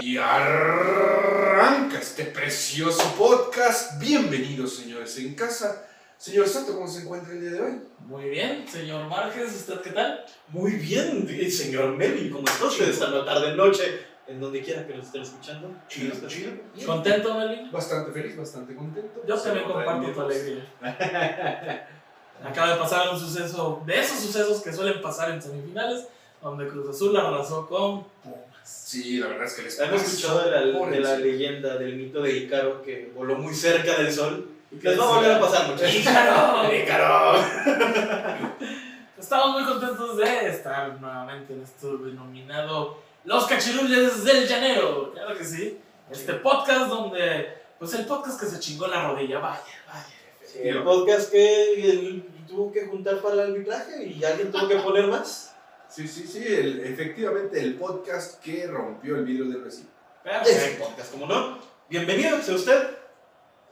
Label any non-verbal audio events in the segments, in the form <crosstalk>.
Y arranca este precioso podcast. Bienvenidos, señores, en casa. Señor Santo, ¿cómo se encuentra el día de hoy? Muy bien, señor Márquez, ¿usted qué tal? Muy bien, eh, señor Melvin, ¿cómo está usted esta tarde, noche? En donde quiera que nos estén escuchando. Chido, ¿Está chido. bien? ¿Contento, Melvin? Bastante feliz, bastante contento. Yo también comparto tu alegría. <laughs> Acaba de pasar un suceso, de esos sucesos que suelen pasar en semifinales, donde Cruz Azul arrasó con. Sí, la verdad es que les ¿Han pasó escuchado de la, de la leyenda del mito de Ícaro que voló muy cerca del sol? Les va a volver a pasar, muchachos. ¡Ícaro! <laughs> ¡Ícaro! <laughs> Estamos muy contentos de estar nuevamente en esto denominado Los Cachirules del Llanero. Claro que sí. Este podcast donde, pues el podcast que se chingó la rodilla, vaya, vaya. Sí, el podcast que tuvo que juntar para el arbitraje y alguien tuvo que poner más. Sí, sí, sí, el- efectivamente el podcast que rompió el vidrio del vecino. Ese Perfecto. podcast, ¿cómo no? Bienvenido sea usted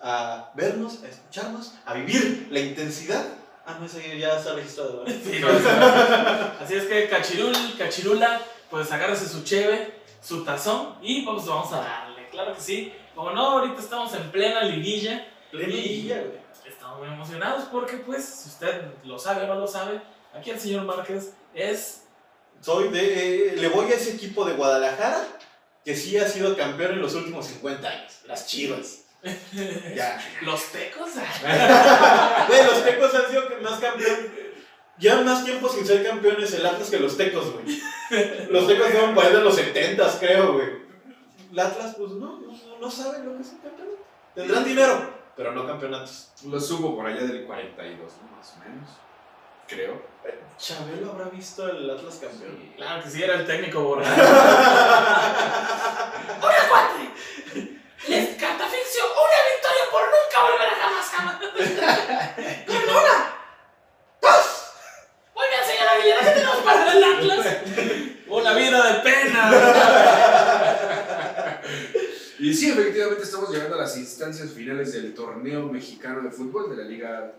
a vernos, a escucharnos, a vivir la intensidad. Ah, no, ese ya está registrado. <laughs> Así es que Cachirul, Cachirula, pues agárrese su cheve, su tazón y pues vamos a darle, claro que sí. Como no, ahorita estamos en plena liguilla Plena liguilla, güey. estamos muy emocionados porque pues, si usted lo sabe o no lo sabe, aquí el señor Márquez es... Soy de. eh, le voy a ese equipo de Guadalajara que sí ha sido campeón en los últimos 50 años. Las chivas. <laughs> Ya. Los tecos. <laughs> Güey, los tecos han sido más campeón. Llevan más tiempo sin ser campeones el Atlas que los tecos, güey. Los tecos fueron por ahí de los 70, creo, güey. El Atlas, pues no, no, no saben lo que es un campeonato. Tendrán dinero, pero no campeonatos. Lo subo por allá del 42, ¿no? más o menos. Creo. Chabelo habrá visto el Atlas campeón. Claro que sí, era el técnico <laughs> borracho. ¡Hola, cuate! Les catafixio una victoria por nunca volver a jamás, jamás. ¡Con una! ¡Dos! Muy bien, señora Aguilera, ¿qué tenemos para el Atlas? Una vida de pena. Y sí, efectivamente estamos llegando a las instancias finales del torneo mexicano de fútbol de la Liga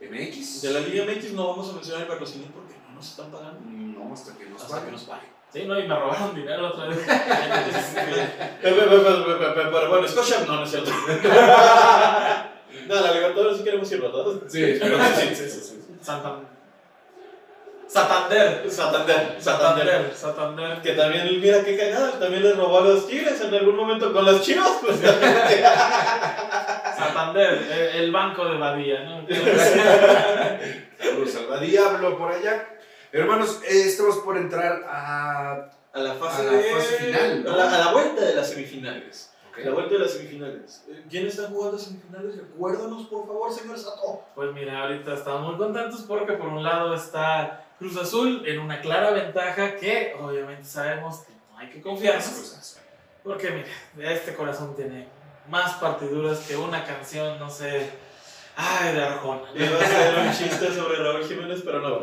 MX. De la Liga MX no vamos a mencionar el patrocinio porque no nos están pagando. No, hasta que nos Hasta paguen. que nos paguen. Sí, no, y me robaron dinero otra vez. <laughs> Pero, bueno, Scotia no, no es cierto. <laughs> No, la Libertadores sí queremos ir, ¿verdad? Sí, pero sí, sí, sí, sí. Santander. Santander. Santander, Santander. Que también, mira qué cagada, también les robó a los Tigres en algún momento con las chivas, pues. Santander, el banco de Badía, ¿no? <laughs> Saludos al diablo por allá. Hermanos, eh, estamos por entrar a. A la fase, A la de- fase final, ¿no? a, la, a la vuelta de las semifinales. Ok. La vuelta de las semifinales. Eh, ¿Quién está jugando semifinales? Recuérdanos, por favor, señor Sato. Pues mira, ahorita estamos muy contentos porque por un lado está Cruz Azul en una clara ventaja que obviamente sabemos que no hay que confiarnos. Porque mira, este corazón tiene más partiduras que una canción, no sé, ay, de Arjona. Le iba a hacer un chiste sobre Raúl Jiménez, pero no.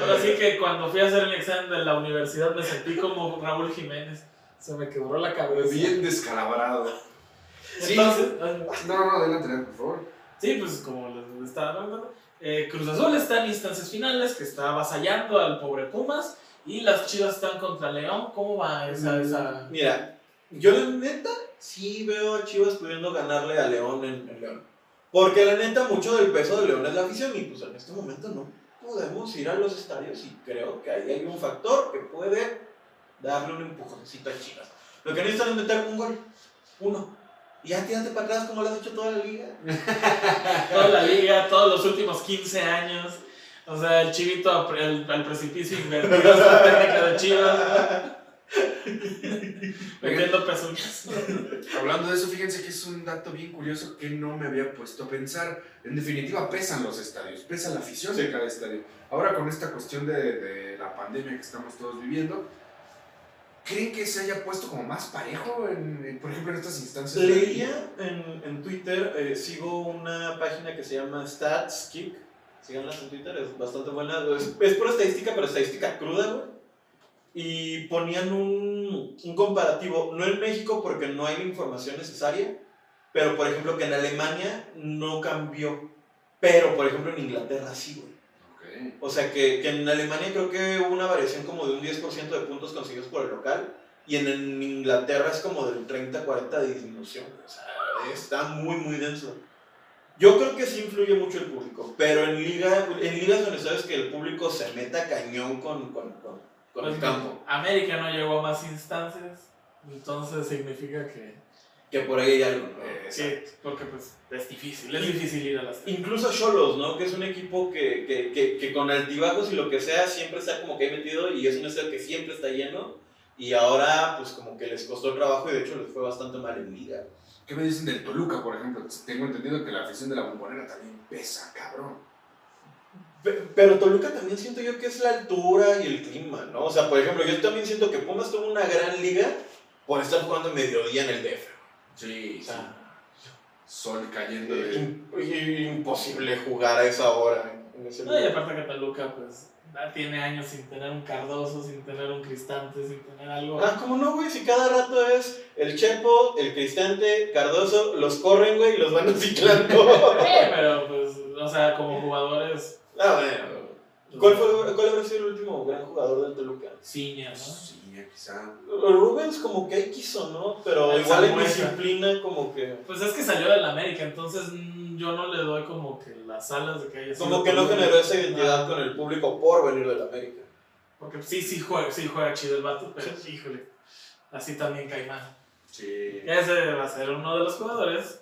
Ahora sí que cuando fui a hacer el examen de la universidad me sentí como Raúl Jiménez. Se me quebró la cabeza. Bien descalabrado. Sí. Entonces, ay, No, no, no, adelante, por favor. Sí, pues como les estaba hablando, eh, Cruz Azul está en instancias finales, que está avasallando al pobre Pumas, y las Chivas están contra León. ¿Cómo va esa...? esa... Mira, yo la neta sí veo a Chivas pudiendo ganarle a León en, en León. Porque la neta, mucho del peso de León es la afición y pues en este momento no podemos ir a los estadios y creo que ahí hay un factor que puede darle un empujoncito a Chivas. Lo que necesitan es meter un gol, uno. Y ya tírate para atrás como lo has hecho toda la liga. <laughs> Toda la liga, todos los últimos 15 años. O sea, el chivito al, al- precipicio invertido, la técnica de Chivas. <laughs> Metiendo pezuñas. Hablando de eso, fíjense que es un dato bien curioso que no me había puesto a pensar. En definitiva, pesan los estadios, pesa la afición de cada estadio. Ahora con esta cuestión de, de la pandemia que estamos todos viviendo, ¿creen que se haya puesto como más parejo, en, en, por ejemplo, en estas instancias? Leía en, en Twitter, eh, sigo una página que se llama StatsKick. Síganlas en Twitter, es bastante buena. Es, es pura estadística, pero estadística cruda, güey. Y ponían un, un comparativo, no en México porque no hay la información necesaria, pero por ejemplo que en Alemania no cambió. Pero por ejemplo en Inglaterra sí, güey. O sea que, que en Alemania creo que hubo una variación como de un 10% de puntos conseguidos por el local. Y en, en Inglaterra es como del 30-40 de disminución. O sea, está muy, muy denso. Yo creo que sí influye mucho el público. Pero en, liga, en ligas donde sabes que el público se meta cañón con, con, con, con el Pues, campo. América no llegó a más instancias, entonces significa que, Que por ahí hay algo, ¿no? Eh, que- porque pues es difícil, es difícil ir a las Incluso Cholos, ¿no? Que es un equipo que, que, que, que con altibajos y lo que sea siempre está como que ahí metido y es un estadio que siempre está lleno. Y ahora, pues como que les costó el trabajo y de hecho les fue bastante mal en liga. ¿Qué me dicen del Toluca, por ejemplo? Tengo entendido que la afición de la bombonera también pesa, cabrón. Pe- Pero Toluca también siento yo que es la altura y el clima, ¿no? O sea, por ejemplo, yo también siento que Pumas tuvo una gran liga por estar jugando en mediodía en el DF. Sí, O sea, Sol cayendo de... im- imposible jugar a esa hora en ese No, y aparte que Toluca pues tiene años sin tener un Cardoso, sin tener un Cristante, sin tener algo. Ah, ¿cómo no, güey? Si cada rato es el Chepo, el Cristante, Cardoso, los corren, güey, y los van <laughs> ciclando. Eh, pero pues, o sea, como jugadores, ah, bueno. ¿Cuál, fue, ¿Cuál habrá sido el último gran jugador del Toluca? ciña, ¿no? Sí, quizá. Rubens como que ahí quiso, ¿no? Pero El igual en disciplina como que... Pues es que salió del América, entonces mm, yo no le doy como que las alas de que haya sido Como que no generó esa identidad con el público por venir del América. Porque sí, sí juega, sí juega chido el vato, pero híjole, así también cae mal. Sí. Ese va a ser uno de los jugadores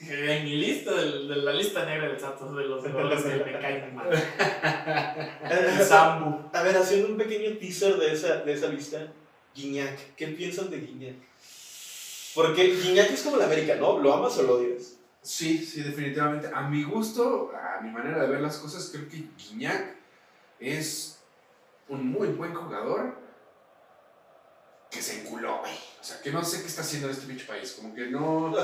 en mi lista, del- de, la lista negra del Santos, de los jugadores que me caen mal. <laughs> El Zambu. A ver, haciendo un pequeño teaser de esa, de esa lista, Guiñac. ¿Qué piensan de Guiñac? Porque Guiñac es como el América, ¿no? ¿Lo amas o lo odias? Sí, sí, definitivamente. A mi gusto, a mi manera de ver las cosas, creo que Guiñac es un muy buen jugador que se enculó, güey. O sea, que no sé qué está haciendo en este pinche país. Como que no...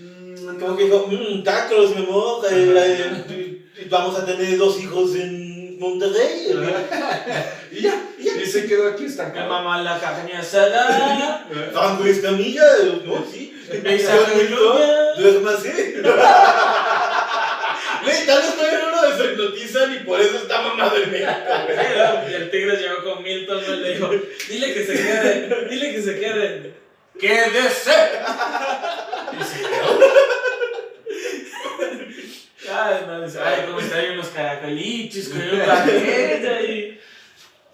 mm, Como que dijo, mmm, tacos, mi amor, eh, eh, vamos a tener dos hijos en Monterrey. <laughs> Y ya, y ya. Y se quedó aquí estancado. mamá la carne asada, <laughs> Franco Escamilla, ¿no? Sí. Esa. <laughs> Duérmase. Güey, tal vez todavía no lo deshipnotizan y por eso está mamado en México. Y el Tigres llegó con Milton y le dijo, dile que se quede, dile que se quede. ¡Quédese! Y se quedó. Ay, no, dice, ay, como está hay unos caracolitos con un paquete y...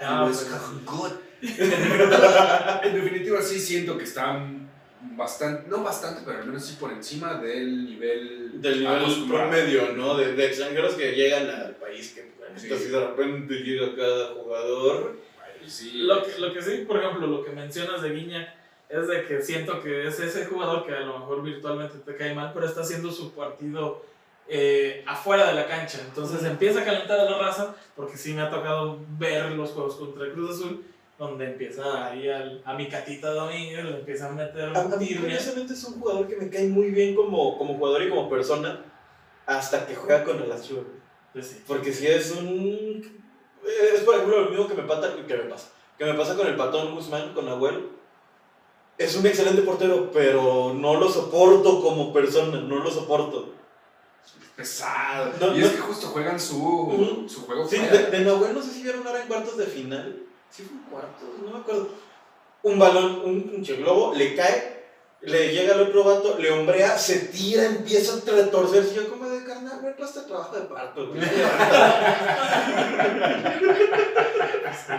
Was pues, <laughs> en definitiva, sí siento que están bastante, no bastante, pero al menos sí por encima del nivel. Del nivel promedio, ¿no? De, de extranjeros que llegan al país, que Sí. esto sí de repente llega cada jugador. Ay, sí. Lo que, lo que sí, por ejemplo, lo que mencionas de Guiña es de que siento que es ese jugador que a lo mejor virtualmente te cae mal, pero está haciendo su partido eh, afuera de la cancha. Entonces empieza a calentar a la raza, porque sí me ha tocado ver los juegos contra el Cruz Azul, donde empieza ahí al- a mi catita Domínguez, le empiezan a meter A, a mí, curiosamente, es un jugador que me cae muy bien como, como jugador y como persona hasta que juega con el Chivas. Pues sí. Porque si es un. Es por ejemplo lo mismo que me, pasa, que me pasa. Que me pasa con el patón Guzmán, con Abuelo. Es un excelente portero, pero no lo soporto como persona, no lo soporto. Pesado. No, y no. es que justo juegan su, Ujú. su juego Sí, de, de Nahuel no sé si vieron ahora en cuartos de final. Sí, fue en cuartos, no me acuerdo. Un balón, un pinche globo, le cae, le llega al otro vato, le hombrea, se tira, empieza a retorcerse. Y yo, como de carnal, güey, clase de trabajo de parto, güey. <laughs>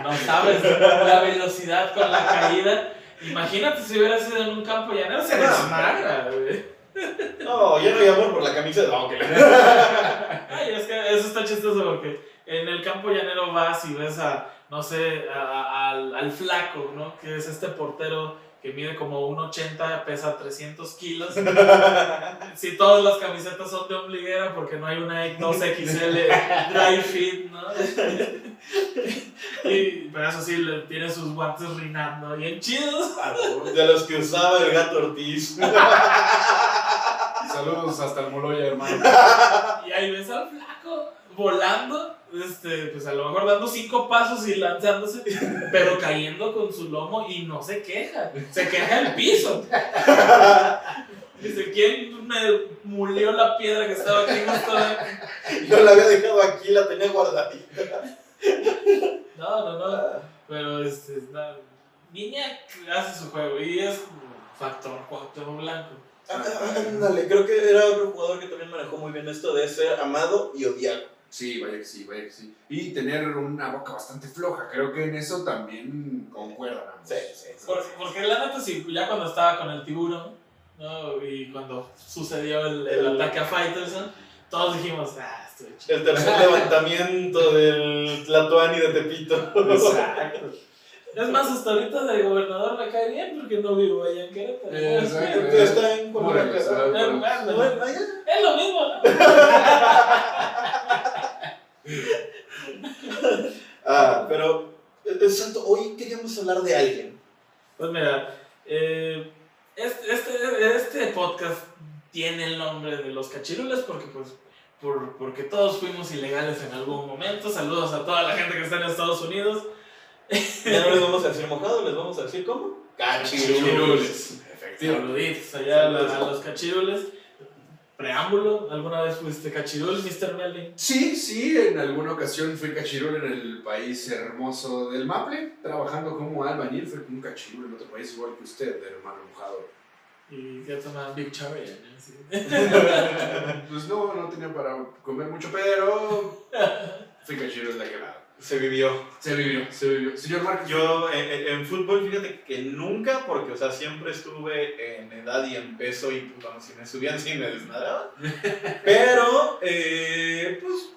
No sabes la velocidad con la caída. Imagínate si hubiera sido en un campo llanero, se desmagra, güey. No, yo no llamo por la camisa de Ay, es que eso está chistoso porque en el campo llanero vas y ves a, no sé, a- a- al, al flaco, ¿no? Que es este portero que mide como 1,80, pesa 300 kilos. <laughs> Si todas las camisetas son de ombliguera porque no hay una 2XL dry fit, ¿no? Y, pero eso sí, le, tiene sus guantes rinando bien chidos. De los que usaba el gato Ortiz. Saludos hasta el Moloya, hermano. Y ahí ves al flaco volando, este, pues a lo mejor dando cinco pasos y lanzándose, pero cayendo con su lomo y no se queja, se queja el piso. Dice, ¿quién me mulió la piedra que estaba aquí justo? Yo la había dejado aquí, la tenía guardadita. No, no, no. Pero este, no. Guiñac hace su juego y es factor Cuauhtémoc Blanco. Ah, Ándale, creo que era otro jugador que también manejó muy bien esto de ser amado y odiado. Sí, vaya que sí, vaya que sí. Y tener una boca bastante floja. Creo que en eso también concuerdan. ambos. Sí, sí, sí. Por- porque la neta, sí, ya cuando estaba con el tiburón, ¿no? Y cuando sucedió el, el El- ataque a Faitelson, todos dijimos, ah, estoy chido. El tercer <laughs> levantamiento del Tlatoani de Tepito. Exacto. Es más, hasta ahorita de gobernador me cae bien porque no vivo allá en Querétaro. Exacto. Es lo mismo, ¿no? <laughs> Ah, pero, eh, Santo, hoy queríamos hablar de alguien. Pues mira, eh, este, este, este podcast tiene el nombre de los cachirules porque pues por, porque todos fuimos ilegales en algún momento. Saludos a toda la gente que está en Estados Unidos. Ya no les vamos a decir mojado, les vamos a decir cómo. Cachirules. Efectivamente. Saluditos allá Saludos. a los cachirules. Preámbulo, ¿alguna vez fuiste cachirul, Mr. Melvin? Sí, sí, en alguna ocasión fui cachirul en el país hermoso del Maple, trabajando como albañil, fui un cachirul en otro país igual que usted, hermano mojado. Y ya tomaban Big Cherry. ¿no? Sí. <laughs> Pues no, no tenía para comer mucho, pero fui cachirul de aquel lado. Se vivió. Se vivió, se vivió. Señor Márquez. Yo en, en- en fútbol, fíjate que nunca, porque, o sea, siempre estuve en edad y en peso y, pues, bueno, si me subían, sí me desmadraban. <laughs> Pero, eh, pues,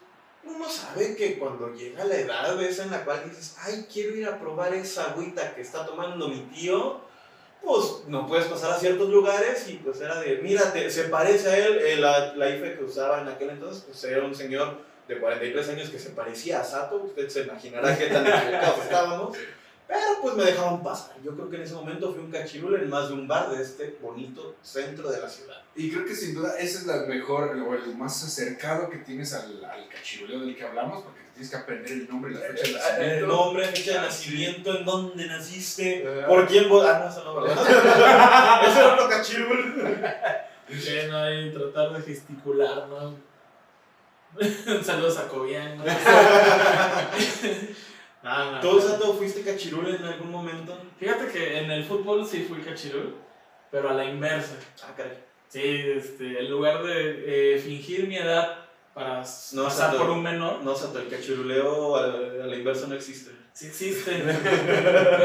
uno sabe que cuando llega la edad esa en la cual dices, ay, quiero ir a probar esa agüita que está tomando mi tío, pues no puedes pasar a ciertos lugares y pues era de, mira, te- se parece a él, eh, la, la IFE que usaba en aquel entonces, pues era un señor de 43 años que se parecía a Sato, usted se imaginará qué tan <laughs> equivocados estábamos, pero pues me dejaban pasar. Yo creo que en ese momento fui un cachirul en más de un bar de este bonito centro de la ciudad. Y creo que sin duda ese es la mejor, o el más acercado que tienes al, al cachiruleo del que hablamos, porque tienes que aprender el nombre y la fecha de El nacimiento. nombre, fecha de Ah, nacimiento, en dónde naciste, Eh, por quién vos... Ah, no, eso no, ¿verdad? <laughs> Ese era otro cachirul. Que no hay tratar de gesticular, ¿no? <laughs> Saludos a Cobian, <laughs> <laughs> ¿no? No, no. ¿Tú, Sato, fuiste cachirul en algún momento? Fíjate que en el fútbol sí fui cachirul, pero a la inversa. Ah, caray. Sí, este, en lugar de eh, fingir mi edad para No, pasar Sato. por un menor, No, Sato, el cachiruleo a, a la inversa no existe. sí existe.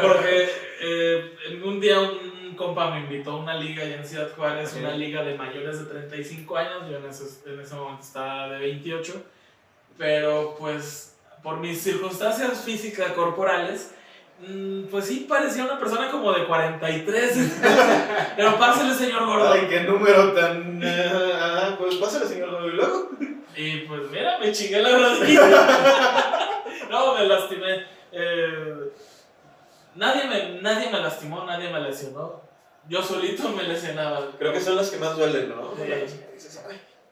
Porque eh, un día un compa me invitó a una liga allá en Ciudad Juárez, una liga de mayores de 35 años, yo en ese, en ese momento estaba de 28, pero pues por mis circunstancias físicas corporales, mm, pues sí parecía una persona como de 43. <laughs> pero pásale, señor gordo. Ay, qué número tan... ah, pues pásale, señor Gordo, y luego. Y pues mira, me chingué la rodilla. <laughs> no, me lastimé. Eh, nadie, me, nadie me lastimó, nadie me lesionó. Yo solito me lesionaba. Creo que son las que más duelen, ¿no? Sí.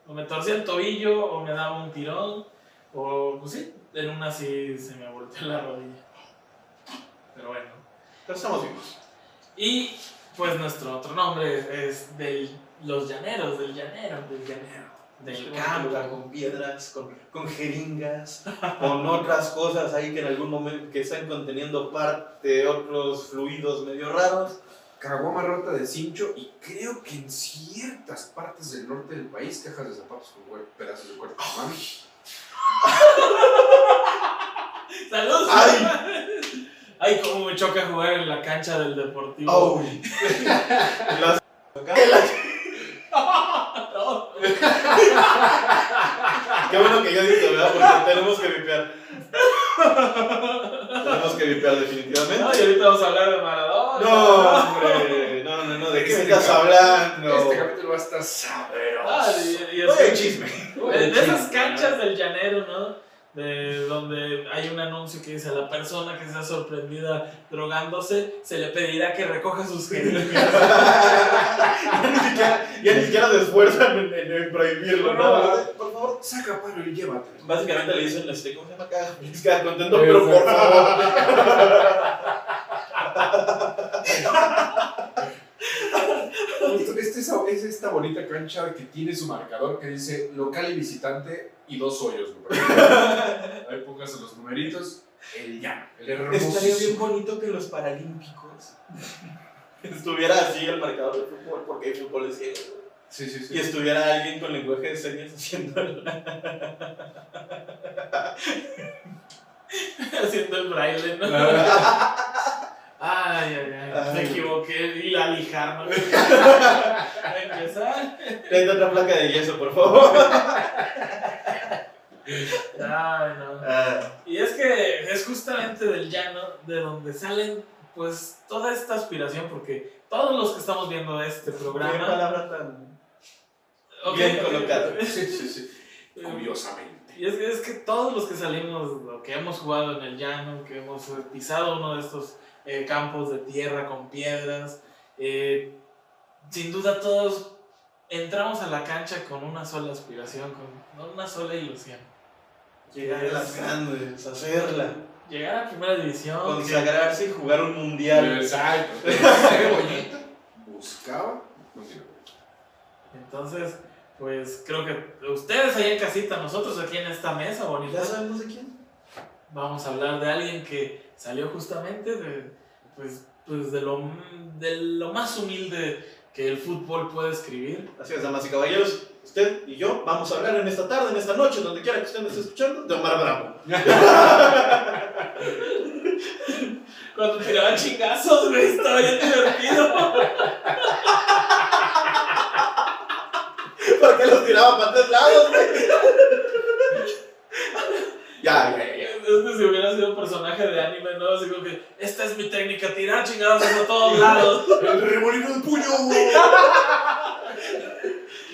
O me torcía el tobillo, o me daba un tirón, o pues sí, en una sí se me volteó la rodilla. Pero bueno. Pero estamos vivos. Y pues nuestro otro nombre es del Los Llaneros, del llanero, del llanero, del campo. con piedras, con, con jeringas, con otras cosas ahí que en algún momento que están conteniendo parte, otros fluidos medio raros. Caguama rota de cincho y creo que en ciertas partes del norte del país cajas de zapatos con pedazos de cuerpo. Mami. <laughs> ¡Salud! ¡Ay! Ay, cómo me choca jugar en la cancha del Deportivo. ¡Ay! <laughs> Las- No. <laughs> Qué bueno que yo dije, ¿verdad? Porque tenemos que vipear. tenemos que vipear definitivamente. No, y ahorita vamos a hablar de Maradona. No, hombre, no, no, no, ¿de qué me estás hablando? Este capítulo va a estar sabroso. Ah, y, y es Oye, chisme. de, de esas canchas del llanero, ¿no? De donde hay un anuncio que dice a la persona que sea sorprendida drogándose, se le pedirá que recoja sus jeringas. <laughs> ya, ni siquiera, ya ni siquiera se esfuerzan en, en- en prohibirlo, ¿no? Por favor. Saca palo y llévate. Básicamente le dicen, este, ¿cómo se llama acá? Queda contento, pero por favor. <laughs> Esto- Este es esta bonita cancha que tiene su marcador que dice local y visitante y dos hoyos, güey. Ahí pongas los numeritos. El llano. El Estaría bien bonito que los paralímpicos <laughs> estuviera así el marcador de fútbol, porque hay fútbol de ciego. Sí, sí, sí. Y estuviera alguien con lenguaje de señas haciendo el... <laughs> Haciendo el braille, ¿no? Ay, ay, ay. Me equivoqué. Y la lijar, ¿no? <laughs> Empezar. Trae otra placa de yeso, por favor. Ay, no. Ah, Y es que es justamente del llano de donde salen, pues, toda esta aspiración, porque todos los que estamos viendo este qué programa. palabra tan... Bien ok. <laughs> Sí, sí, sí. Curiosamente. Y es que, es que todos los que salimos, o que hemos jugado en el llano, que hemos pisado uno de estos eh, campos de tierra con piedras, eh, sin duda todos entramos a la cancha con una sola aspiración, con una sola ilusión. Llegar a las grandes, hacerla, Llegar a primera división. que- consagrarse y jugar un mundial. Exacto. <laughs> Buscaba. Entonces, pues creo que ustedes ahí en casita, nosotros aquí en esta mesa bonita, ¿Ya sabemos de quién? vamos a hablar de alguien que salió justamente de, pues, pues de, lo, de lo más humilde que el fútbol puede escribir. Así es, damas y caballeros, usted y yo vamos a hablar en esta tarde, en esta noche, donde quiera que usted me esté escuchando, de Omar Bravo. <laughs> Cuando tiraba chingazos, güey, estaba bien divertido. <laughs> Porque los tiraba para todos lados, güey. <laughs> Ya, ya, ya, ya. Es que si hubiera sido un personaje de anime, ¿no? Así como que, esta es mi técnica, tirar chingados a todos lados. El remolino de puño, güey.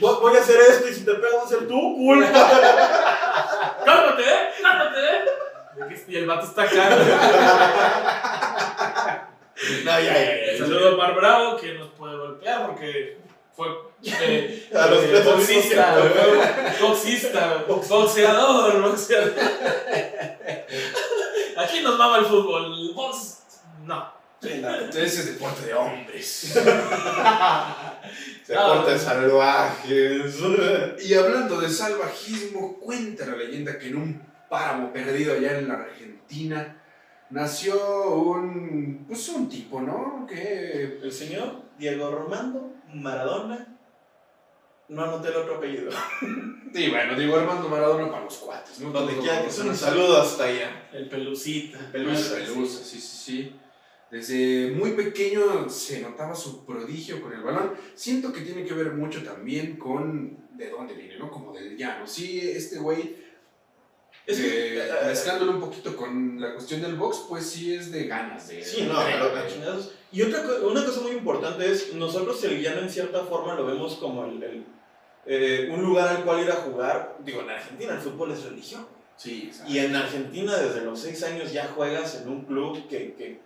Voy a hacer esto y si te pego va a ser tu culpa. ¡Cálmate, eh! ¡Cálmate, eh! Y el vato está acá. No, ya, ya, ya. Saludo a Mar Bravo, que nos puede golpear porque fue eh, <laughs> A los eh, boxista, boxeador, boxeador. <laughs> Aquí nos mama el fútbol, el box, no. Ese es deporte de hombres. <laughs> Deportes salvajes. Y hablando de salvajismo, cuenta la leyenda que en un páramo perdido allá en la Argentina nació un, pues un tipo, ¿no? Que El señor Diego Romando Maradona. No anoté el otro apellido. <laughs> Sí, bueno, digo Armando Maradona para los cuates, ¿no? Donde quiera que los- sea, un saludo hasta allá. El pelucita. Pelusa. Pelusa, sí, sí, sí. Desde muy pequeño se notaba su prodigio con el balón. Siento que tiene que ver mucho también con de dónde viene, ¿no? Como del llano. Sí, este güey, Es que, eh, eh, mezclándolo un poquito con la cuestión del box, pues sí es de ganas. De, Sí, no, de- pero. Y otra una cosa muy importante es, nosotros el llano en cierta forma lo vemos como el, el, eh, un lugar al cual ir a jugar. Digo, en Argentina el fútbol es religión. Sí. Y en Argentina desde los 6 años ya juegas en un club que, que,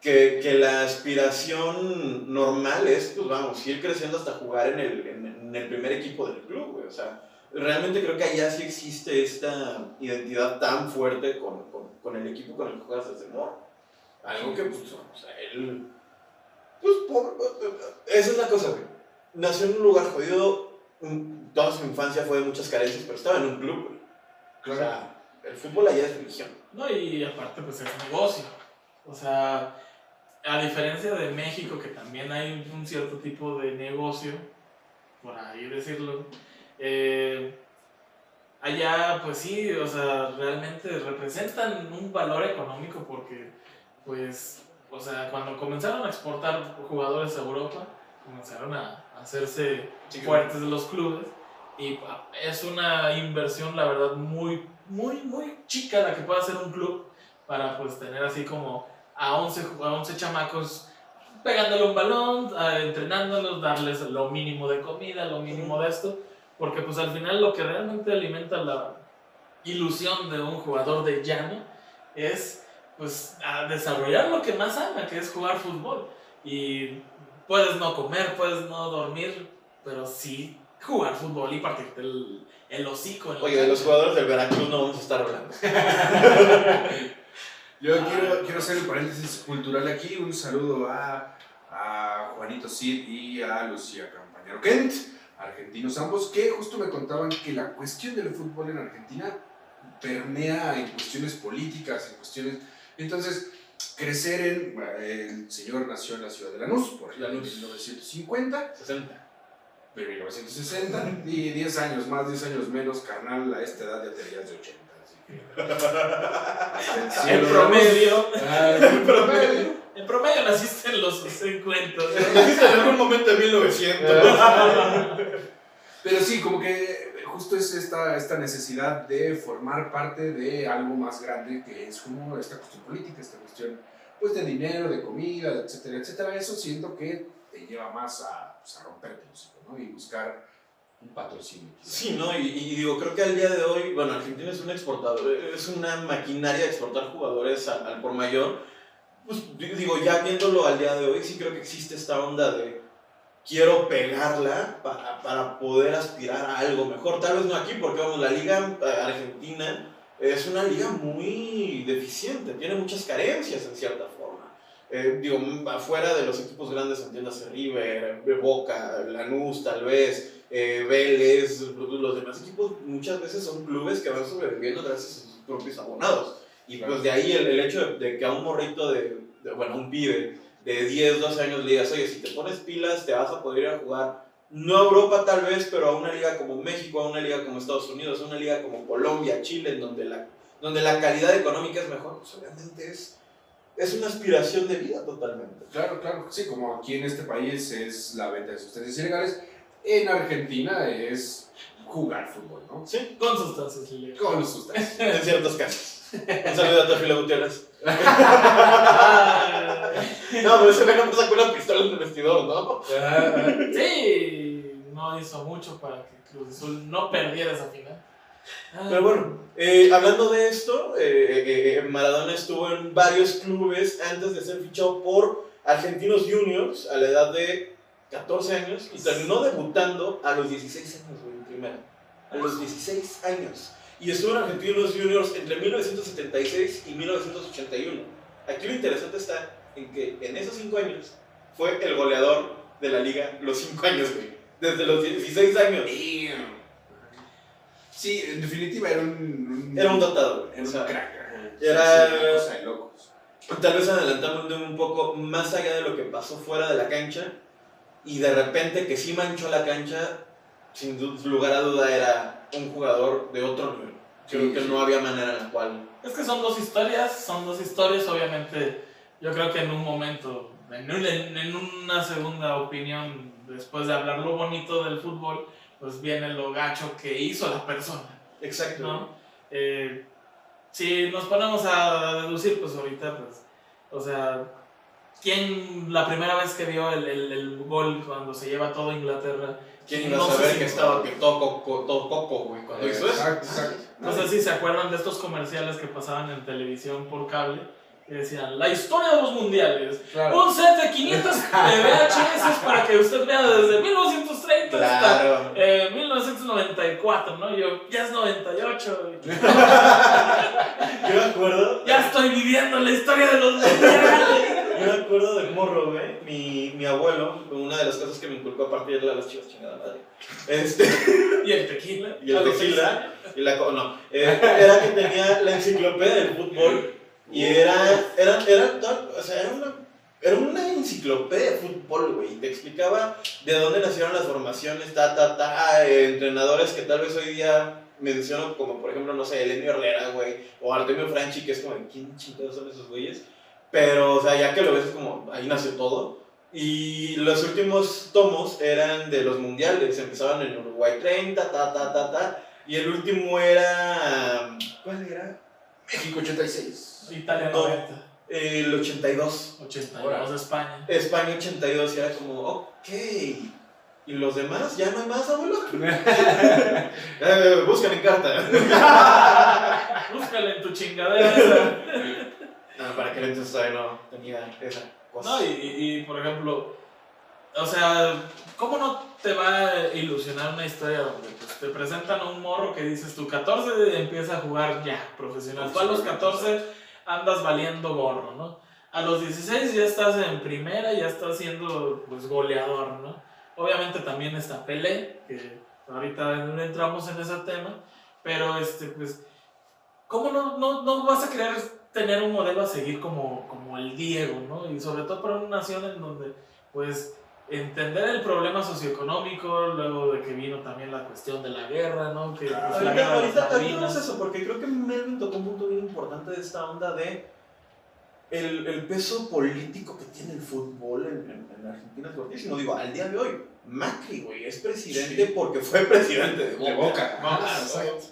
que, que la aspiración normal es, pues vamos, ir creciendo hasta jugar en el, en, en el primer equipo del club, güey. O sea, realmente creo que allá sí existe esta identidad tan fuerte con, con, con el equipo con el que juegas desde morro. Algo que, pues, o sea, él... Pues, por- esa es la cosa, güey. Nació en un lugar jodido, toda su infancia fue de muchas carencias, pero estaba en un club, güey. O Claro. sea, el fútbol allá es religión. No, y aparte pues es negocio. O sea, a diferencia de México, que también hay un cierto tipo de negocio, por ahí decirlo, eh, allá pues sí, o sea, realmente representan un valor económico porque pues, o sea, cuando comenzaron a exportar jugadores a Europa, comenzaron a hacerse fuertes de los clubes. Y ah, es una inversión la verdad muy muy muy chica la que puede hacer un club para pues tener así como a 11, ju- a 11 chamacos pegándole un balón, a- entrenándolos, darles lo mínimo de comida, lo mínimo de esto, porque pues al final lo que realmente alimenta la ilusión de un jugador de llano es pues a desarrollar lo que más ama, que es jugar fútbol. Y puedes no comer, puedes no dormir, pero sí jugar fútbol y partirte el, el hocico. en Oye, de los jugadores del Veracruz no vamos a estar hablando. <laughs> Yo quiero, quiero hacer el paréntesis cultural aquí. Un saludo a, a Juanito Cid y a Lucía Campaña. Romero Kent, argentinos ambos, que justo me contaban que la cuestión del fútbol en Argentina permea en cuestiones políticas, en cuestiones... Entonces, crecer en... El señor nació en la ciudad de Lanús, por allá en 1950. 60. De 1960. Y 10 años más, 10 años menos, carnal, a esta edad ya tenías de 80. Así que... <laughs> En promedio. <laughs> En promedio. En promedio naciste en los 50. Existe <laughs> en algún momento de 1900. Pero sí, como que justo es esta, esta necesidad de formar parte de algo más grande que es como esta cuestión política, esta cuestión pues de dinero, de comida, etcétera, etcétera. Eso siento que te lleva más a, pues, a romperte ¿no? Y buscar un patrocinio. Sí, ¿no? Y, y digo, creo que al día de hoy, bueno, Argentina es un exportador, es una maquinaria de exportar jugadores al, al por mayor. Pues di- digo, ya viéndolo al día de hoy, sí creo que existe esta onda de quiero pegarla para, para poder aspirar a algo mejor. Tal vez no aquí, porque vamos, la liga eh, argentina es una liga muy deficiente, tiene muchas carencias en cierta forma. Eh, digo, afuera de los equipos grandes, entiéndase River, eh, Boca, Lanús tal vez, eh, Vélez, los demás equipos muchas veces son clubes que van sobreviviendo gracias a sus propios abonados. Y pues de ahí el, el hecho de, de que a un morrito de, de- bueno, un pibe de 10, 12 años le digas, oye, si te pones pilas te vas a poder ir a jugar, no a Europa tal vez, pero a una liga como México, a una liga como Estados Unidos, a una liga como Colombia, Chile, en donde la, donde la calidad económica es mejor, pues obviamente es, es una aspiración de vida totalmente. Claro, claro, sí, como aquí en este país es la venta de sustancias ilegales, en Argentina es jugar fútbol, ¿no? Sí, Con sustancias ilegales. Con sustancias. <laughs> en ciertos casos. Un saludo a Teofilo Gutiérrez. <laughs> No, pero ese no me sacó una pistola en el vestidor, ¿no? <laughs> Sí, no hizo mucho para que Cruz Azul no perdiera esa final. Pero bueno, eh, hablando de esto, eh, eh, eh, Maradona estuvo en varios clubes antes de ser fichado por Argentinos Juniors a la edad de 14 años y terminó debutando a los 16 años, güey, en primera. A los 16 años. Y estuvo en Argentinos Juniors entre 1976 y 1981. Aquí lo interesante está en que en esos 5 años fue el goleador de la liga los 5 años, güey. Desde los 16 años. Sí, en definitiva era un... Era un dotado, güey. Era O un crack. era- Sí, una cosa de locos. Tal vez adelantando un poco más allá de lo que pasó fuera de la cancha y de repente que sí manchó la cancha, sin lugar a duda era un jugador de otro nivel. Creo Sí, que sí. no había manera en la cual... Es que son dos historias, son dos historias, obviamente. Yo creo que en un momento, en, un- en- en una segunda opinión, después de hablar lo bonito del fútbol, pues viene lo gacho que hizo la persona, Exacto. ¿no? Eh, si nos ponemos a deducir, pues ahorita, pues, o sea, ¿quién la primera vez que vio el, el- el gol cuando se lleva todo Inglaterra? ¿Quién iba no a saber si- que estaba que todo coco, todo coco, güey, cuando hizo eso? Exacto, exacto. No sé si se acuerdan de estos comerciales que pasaban en televisión por cable, que decían, la historia de los mundiales. Claro. Un set de 500 de VHS para que usted vea desde 1930 hasta Claro. eh, 1994, ¿no? Yo, ya es 98, güey. <laughs> Yo me acuerdo... ya estoy viviendo la historia de los mundiales. Yo me acuerdo de morro, güey. Mi, mi abuelo, una de las cosas que me inculcó a partir de las chivas, chingada madre. Este... <laughs> Y el tequila. Y el tequila. Y la co- no, eh, era que tenía la enciclopedia del fútbol y era, era, era, o sea, era una, era una enciclopedia de fútbol, güey. y Te explicaba de dónde nacieron las formaciones, ta, ta, ta, eh, entrenadores que tal vez hoy día menciono como, por ejemplo, no sé, Elenio Herrera, güey, o Artemio Franchi, que es como, ¿quién chingados son esos güeyes? Pero, o sea, ya que lo ves es como, ahí nació todo. Y los últimos tomos eran de los mundiales, empezaban en Uruguay 30, ta, ta, ta, ta. Y el último era. ¿Cuál era? México 86. Italia No. 90. El 82. 82 de España. España 82 y era como, ok. ¿Y los demás? ¿Ya no hay más, abuelo? <laughs> Eh, buscan en carta. <laughs> Búscale en tu chingadera <laughs> para que entonces todavía no tenía esa cosa. No, y, y- y, por ejemplo, o sea, ¿cómo no te va a ilusionar una historia donde pues, te presentan a un morro que dices, tu 14 empieza a jugar ya, profesional? Tú a los 14 andas valiendo gorro, ¿no? A los 16 ya estás en primera, ya estás siendo pues goleador, ¿no? Obviamente también está Pelé, que ahorita no entramos en ese tema, pero este, pues, ¿cómo no, no, no vas a querer tener un modelo a seguir como, como el Diego, ¿no? Y sobre todo para una nación en donde, pues, entender el problema socioeconómico, luego de que vino también la cuestión de la guerra, ¿no? Que, pues, la Ahorita, las ahorita, ahorita no es eso, porque creo que Melvin tocó un punto bien importante de esta onda de el, el peso político que tiene el fútbol en, en- en Argentina es fuertísimo. Digo, al día de hoy, Macri, güey, es presidente Sí. porque fue presidente de Boca. De boca. Boca, Ah, exacto.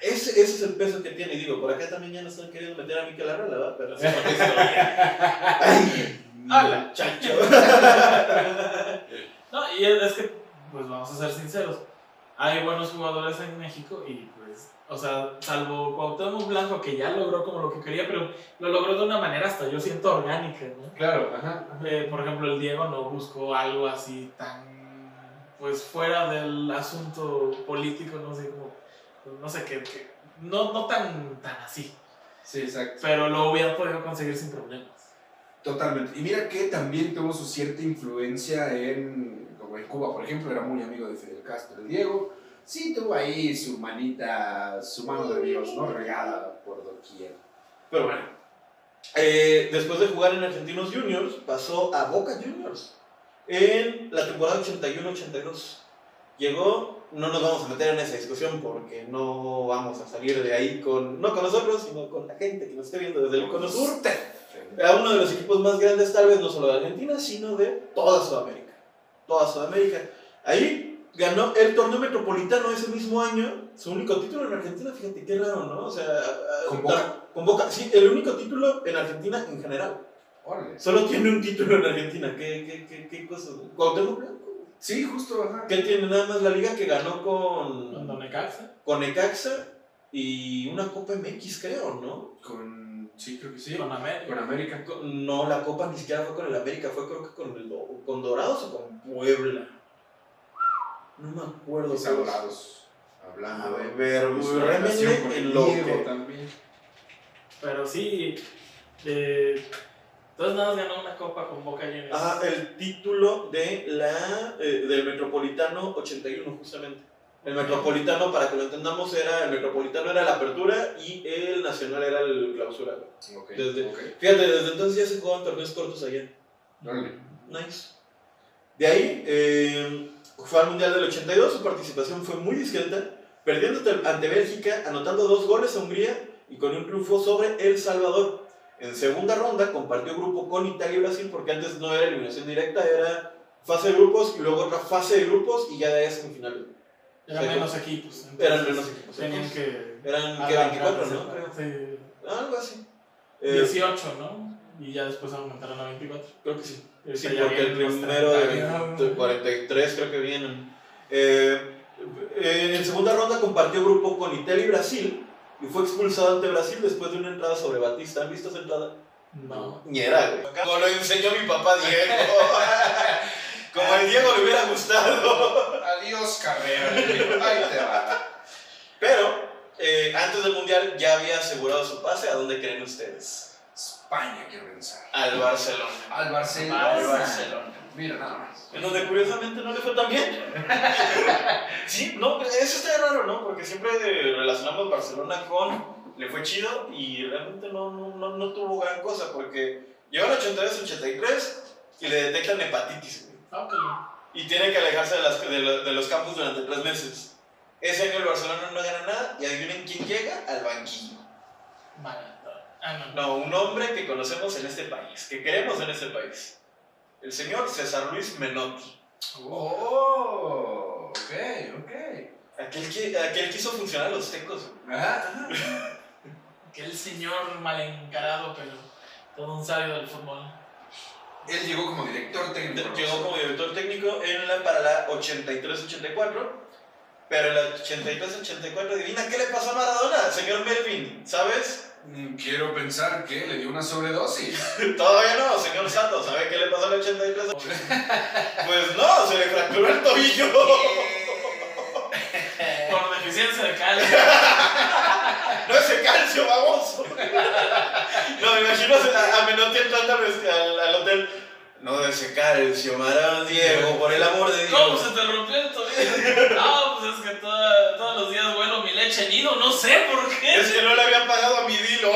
Ese, ese es el peso que tiene. Y digo, por acá también ya no están queriendo meter a Mikel Arreola, ¿verdad? Pero eso es otra historia. Ay, <laughs> ¡Hala! chacho. <laughs> No, y es que, pues vamos a ser sinceros, hay buenos jugadores en México y o sea, salvo Cuauhtémoc Blanco que ya logró como lo que quería, pero lo logró de una manera hasta yo siento orgánica, ¿no? Claro, ajá. Eh, por ejemplo, el Diego no buscó algo así tan, pues fuera del asunto político, no sé, como, no sé, que, que- no, no tan, tan así, Sí, exacto. pero lo hubiera podido conseguir sin problemas. Totalmente. Y mira que también tuvo su cierta influencia en, como en Cuba, por ejemplo, era muy amigo de Fidel Castro. El Diego sí tuvo ahí su manita, su mano de Dios, ¿no? Regada por doquier. Pero bueno, eh, después de jugar en Argentinos Juniors, pasó a Boca Juniors en la temporada 81-82. Llegó, no nos vamos a meter en esa discusión porque no vamos a salir de ahí con, no con nosotros, sino con la gente que nos esté viendo desde el Cono Sur. Era uno de los equipos más grandes, tal vez no solo de Argentina, sino de toda Sudamérica. Toda Sudamérica. Ahí ganó el torneo metropolitano ese mismo año, su único título en Argentina, fíjate qué raro, ¿no? O sea, ¿Con ah, Boca? con Boca, sí, el único título en Argentina en general. Órale. Solo tiene un título en Argentina, ¿qué, qué, qué, qué cosa? Cuauhtémoc Blanco. Sí, justo, ajá. ¿Qué tiene nada más la liga que ganó Con con, Don Necaxa. con Necaxa y una Copa MX, creo, ¿no? Con, sí, creo que sí. Con América. Con América. Con- No, la Copa ni siquiera fue con el América, fue creo que con, el, con Dorados o con Puebla. No me acuerdo. Adorados. Hablando A de ver, de su muy relación con en el lo Diego que- también. Pero sí, eh, entonces nada más ganó una copa con Boca Juniors. Ah, el título de la, eh, del Metropolitano 81, justamente. El Metropolitano, para que lo entendamos, era el Metropolitano era la apertura y el Nacional era el clausura. Ok, Desde- ok. Fíjate, desde entonces ya se jugaban torneos cortos allá. Órale. Nice. De ahí, eh, fue al Mundial del 82, su participación fue muy discreta, perdiendo ante- Bélgica, anotando dos goles a Hungría y con un triunfo sobre El Salvador. En segunda ronda compartió grupo con Italia y Brasil, porque antes no era eliminación directa, era fase de grupos y luego otra fase de grupos y ya de ahí a semifinales. Eran menos equipos. Eran menos equipos. Tenían que. Eran que arrancar 24, desde- ¿no? Creo. Sí, Algo así. Eh, 18, ¿no? Y ya después aumentaron a 24. Creo que sí. Sí, porque el primero 30. de 43 creo que vienen. Eh, eh, en segunda ronda compartió grupo con Italia y Brasil y fue expulsado ante Brasil después de una entrada sobre Batista. ¿Han visto esa entrada? No. Ni era, güey. Como lo enseñó mi papá Diego. <laughs> Como al Diego le hubiera gustado. Adiós, carrera. Ahí te va. Pero eh, antes del Mundial ya había asegurado su pase. ¿A dónde creen ustedes? España, quiero pensar. Al Barcelona. Al Barcelona. Al Barcelona. Mira, nada más. En donde curiosamente no le fue tan bien. <laughs> sí, no, eso está raro, ¿no? Porque siempre relacionamos Barcelona con le fue chido y realmente no, no, no, no tuvo gran cosa porque llegó al 82-83 y le detectan hepatitis, güey. Ah, ok. Y tiene que alejarse de, las, de, lo- de los campos durante tres meses. Ese año el Barcelona no gana nada y adivinen quién llega al banquillo. Vale. Ah, no. No, un hombre que conocemos en este país, que queremos en este país. El señor César Luis Menotti. Oh, ok, ok. Aquel que, aquel que hizo funcionar a los tecos. ajá. Aquel señor mal encarado, pero todo un sabio del fútbol. Él llegó como director técnico. Llegó como director técnico en la, para la 83-84. Pero en la 83-84, adivina qué le pasó a Maradona, señor Melvin, ¿sabes? Quiero pensar que le dio una sobredosis. <laughs> Todavía no, señor Santos, ¿sabe qué le pasó a la 83? <laughs> Pues no, se le fracturó el tobillo. <laughs> Por deficiencia de calcio. No es el calcio, baboso. No, me imagino a, a Menotti entrando al, al- al hotel. No de secar el Xiomarón, Diego, por el amor de Dios. ¿Cómo se te rompió el tobillo? No, pues es que toda- todos los días vuelo mi leche nido, no sé por qué. Es que no le había pagado a mi dilo.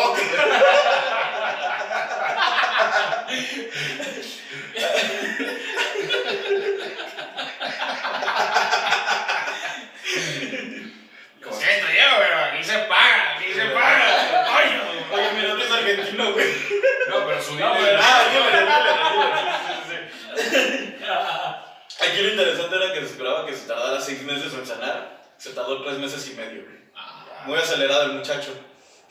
Lo siento, Diego, pero aquí se paga, aquí se paga. Coño. Oye, mi nombre es güey. No, pero su No, dinero. Ah. Aquí lo interesante era que se esperaba que se tardara seis meses en sanar. Se tardó tres meses y medio. Muy acelerado el muchacho.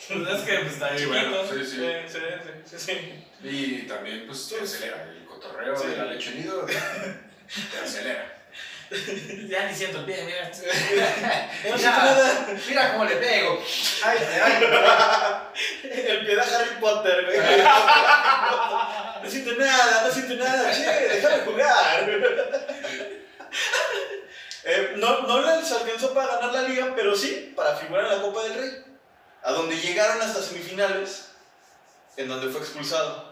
Pues es que pues, está bueno, sí, sí. sí, sí, sí, sí. Y también, pues, te acelera. El cotorreo Sí. de la leche nido te acelera. <laughs> Ya ni siento el pie, mira. <laughs> No Mira. siento nada. Mira cómo le pego. Ay, ay. <laughs> El pie de Harry Potter, güey. No siento nada, no siento nada. Che, déjame jugar. Eh, no, no les alcanzó para ganar la liga, pero sí para figurar en la Copa del Rey. A donde llegaron hasta semifinales, en donde fue expulsado.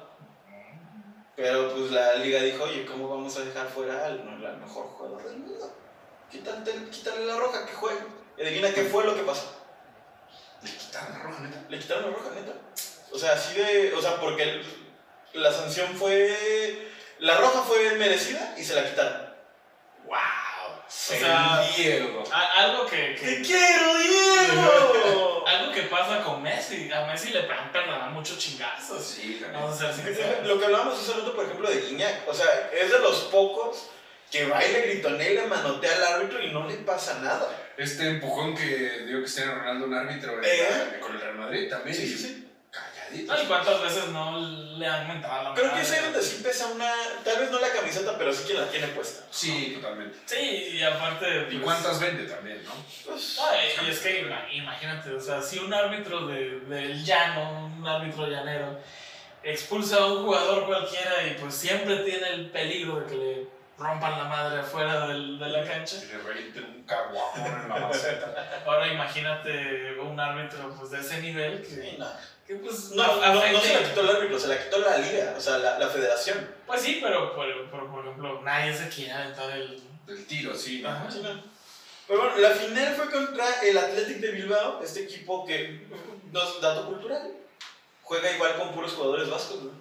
Pero pues la liga dijo, oye, ¿cómo vamos a dejar fuera al mejor jugador del mundo? Quítale, quítale la roja que juegue. Adivina qué fue lo que pasó. Le quitaron la roja, neta. Le quitaron la roja, neta. O sea, así de. O sea, porque la sanción fue. La roja fue merecida y se la quitaron. ¡Wow! Sea, el Diego. A- Algo que, que- ¡Te quiero, Diego! <laughs> algo que pasa con Messi. A Messi le han perdonado muchos chingazos. Sí, sinceros. Lo que hablábamos hace rato, por ejemplo, de Guiñac. O sea, es de los pocos que va y le gritonea y le manotea al árbitro y no le pasa nada. Este empujón que dio Cristiano Ronaldo un árbitro Eh. con el Real Madrid también. Sí, sí, sí. No, ¿Y cuántas veces no le han mentado la Creo que madre? es ahí donde sí pesa una. Tal vez no la camiseta, pero sí quien la tiene puesta. Sí, totalmente. Sí, y aparte. ¿Y pues, cuántas vende también, no? Pues, No, y es que ima- imagínate, o sea, si un árbitro de, del llano, un árbitro llanero, expulsa a un jugador cualquiera y pues siempre tiene el peligro de que le rompan la madre afuera del- de la cancha. Y le revienten un caguamón en la maceta. <laughs> Ahora imagínate un árbitro pues de ese nivel que, sí, no. Que, pues No, no, no se la quitó el árbitro, se la quitó la liga, o sea, la, la federación. Pues sí, pero por, por, por ejemplo, nadie se quiere aventar el... Del tiro, sí, ¿no? Ajá. Sí, no. Pero bueno, la final fue contra el Athletic de Bilbao, este equipo que, no, dato cultural, juega igual con puros jugadores vascos, ¿no?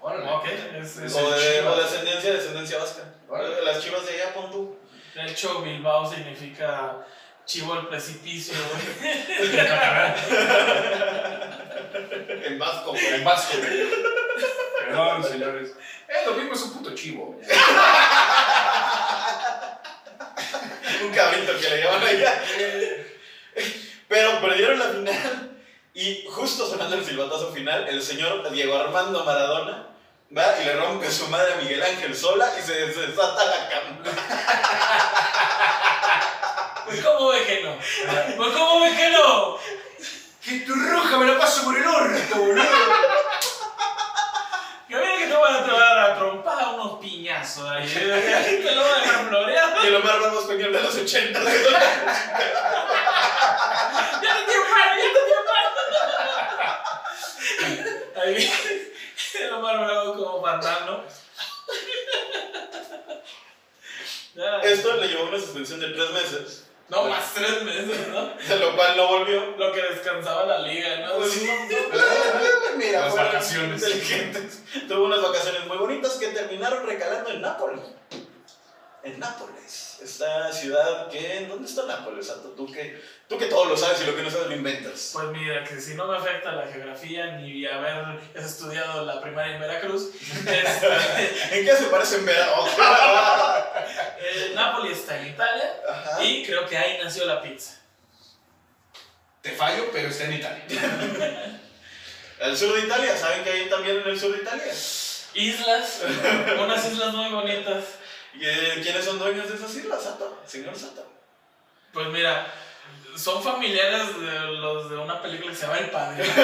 Órale. Ok, es, es- O de, o de ascendencia, descendencia vasca. Órale. Las chivas de allá, pon tú. de hecho Bilbao significa chivo al precipicio. En vasco. En vasco. Perdón, señores. Eh, lo mismo es un puto chivo. <laughs> Un cabrito que le llaman allá. Pero perdieron la final. Y justo sonando el silbatazo final, el señor Diego Armando Maradona va y le rompe su madre a Miguel Ángel Sola y se desata la cama. <laughs> Pues cómo ve que no. Pues cómo ve que no. Que tu roja me la paso por el orto, boludo. Que viene que te van a dar a trompar a unos piñazos ahí. <laughs> Te lo van a dejar florear. Y el Omar Ramos español de los 80. Ya te dio mal, ya te dio mal. Ahí viene el Omar Bravo como fantasma. Esto le llevó una suspensión de tres meses, No, más tres meses, ¿no? <laughs> de lo cual no volvió. Lo que descansaba la liga, ¿no? Pues, Mira, Las vacaciones. inteligentes. Tuvo unas vacaciones muy bonitas que terminaron recalando en Nápoles. En Nápoles, esta ciudad que... ¿en ¿Dónde está Nápoles, Santo? Tú que, tú que todo lo sabes y lo que no sabes lo inventas. Pues mira, que si no me afecta la geografía ni haber estudiado la primaria en Veracruz, este, <laughs> ¿En qué se parece en verano? <laughs> eh, Napoli está en Italia Ajá. y creo que ahí nació la pizza. Te fallo, pero está en Italia. <laughs> El sur de Italia, ¿saben que hay también en el sur de Italia? Islas, unas islas muy bonitas. ¿Y, eh, ¿Quiénes son dueños de esas islas, Sato? Señor Sato. Pues mira, son familiares de los de una película que se llama El Padre. <laughs>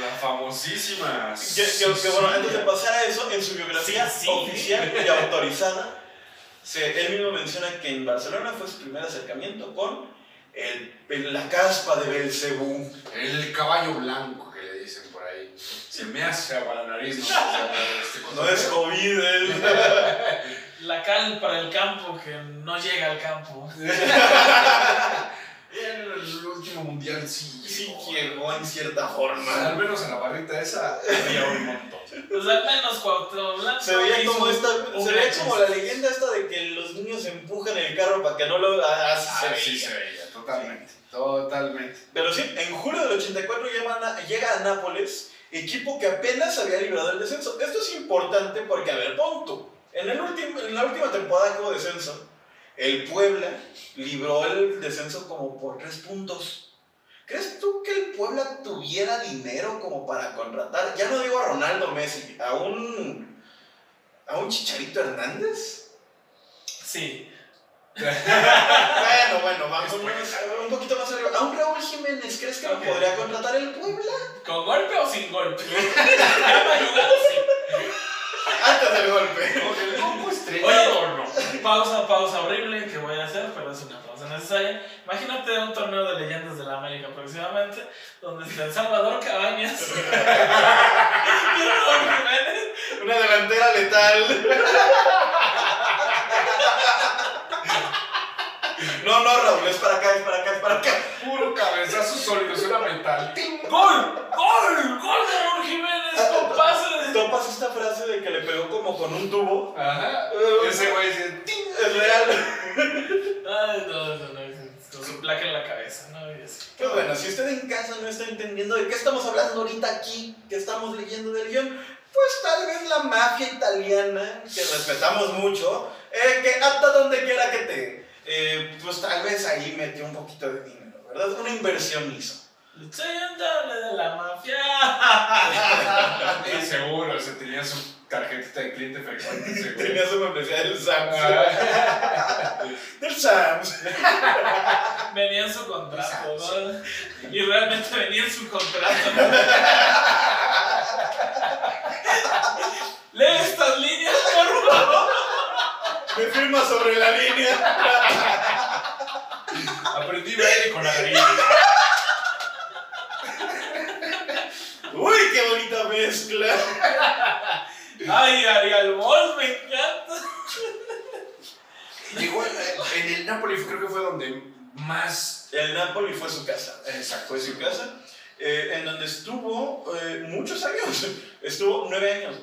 La famosísima. Que, que- que, bueno, antes de pasar a eso, en su biografía Sí, sí. oficial y autorizada, se, él mismo menciona que en Barcelona fue su primer acercamiento con el, la caspa de Belcebú. El caballo blanco que le dicen por ahí. Se me hace agua la nariz, ¿no? O sea, este, cuando- No es COVID. <laughs> La cal para el campo que no llega al campo. <laughs> En el último mundial sí. Sí llegó. en cierta Al forma. menos en la barrita esa había un montón. Pues al menos Cuauhtémoc Blanco Se veía hizo como esta, un se veía gran como la leyenda esta de que los niños empujan el carro para que no lo ah, así se Ah, veía. sí se veía, totalmente. Totalmente. Pero sí, en julio del 84 llega a, llega a Nápoles, equipo que apenas había librado el descenso. Esto es importante porque, a ver, punto. En, el último, en la última temporada que hubo descenso, el Puebla libró el descenso como por tres puntos. ¿Crees tú que el Puebla tuviera dinero como para contratar? Ya no digo a Ronaldo Messi, a un, a un Chicharito Hernández. Sí. Bueno, bueno, vamos un poquito más arriba. ¿A un Raúl Jiménez crees que lo podría contratar el Puebla? ¿Con golpe o sin golpe? Ayudó, <laughs> sí. Antes del golpe. ¿Con el coco Oye, o no? Pausa, pausa horrible que voy a hacer, pero es una pausa necesaria. Imagínate un torneo de leyendas de la América próximamente, donde está el Salvador Cabañas y <laughs> Raúl Jiménez. Una delantera letal. No, no, Raúl, es para acá, es para acá, es para acá. Puro cabezazo sólido, suena metal. ¡Ting! ¡Gol! ¡Gol! ¡Gol de Raúl Jiménez! ¡Con pase de... Topas esta frase de que le pegó como con un tubo. Ajá. Ese güey dice, ¡ting! Es real. Ay, no, no, no, con su placa en la cabeza, ¿no? Pues bueno, si usted en casa no está entendiendo de qué estamos hablando ahorita aquí, que estamos leyendo del guion, pues tal vez la mafia italiana, que respetamos mucho, eh, que hasta donde quiera que te, eh, pues tal vez ahí metió un poquito de dinero, ¿verdad? Una inversión hizo. Soy un doble de la mafia. <laughs> Sí, seguro, se tenía su tarjetita de cliente frecuente. <laughs> seguro. Tenía su membresía del Sams. Ah. <laughs> Del Sams. Venía en su contrato, ¿no? Y realmente venía en su contrato. Lee estas líneas. Me firma sobre la línea. Aprendí baile con la gallina. Uy, qué bonita mezcla. Ay, Ariel Bols, me encanta. Llegó en en el Napoli, creo que fue donde más. El Napoli fue su casa. Exacto, Fue su casa. eh, en donde estuvo eh, muchos años. Estuvo nueve años.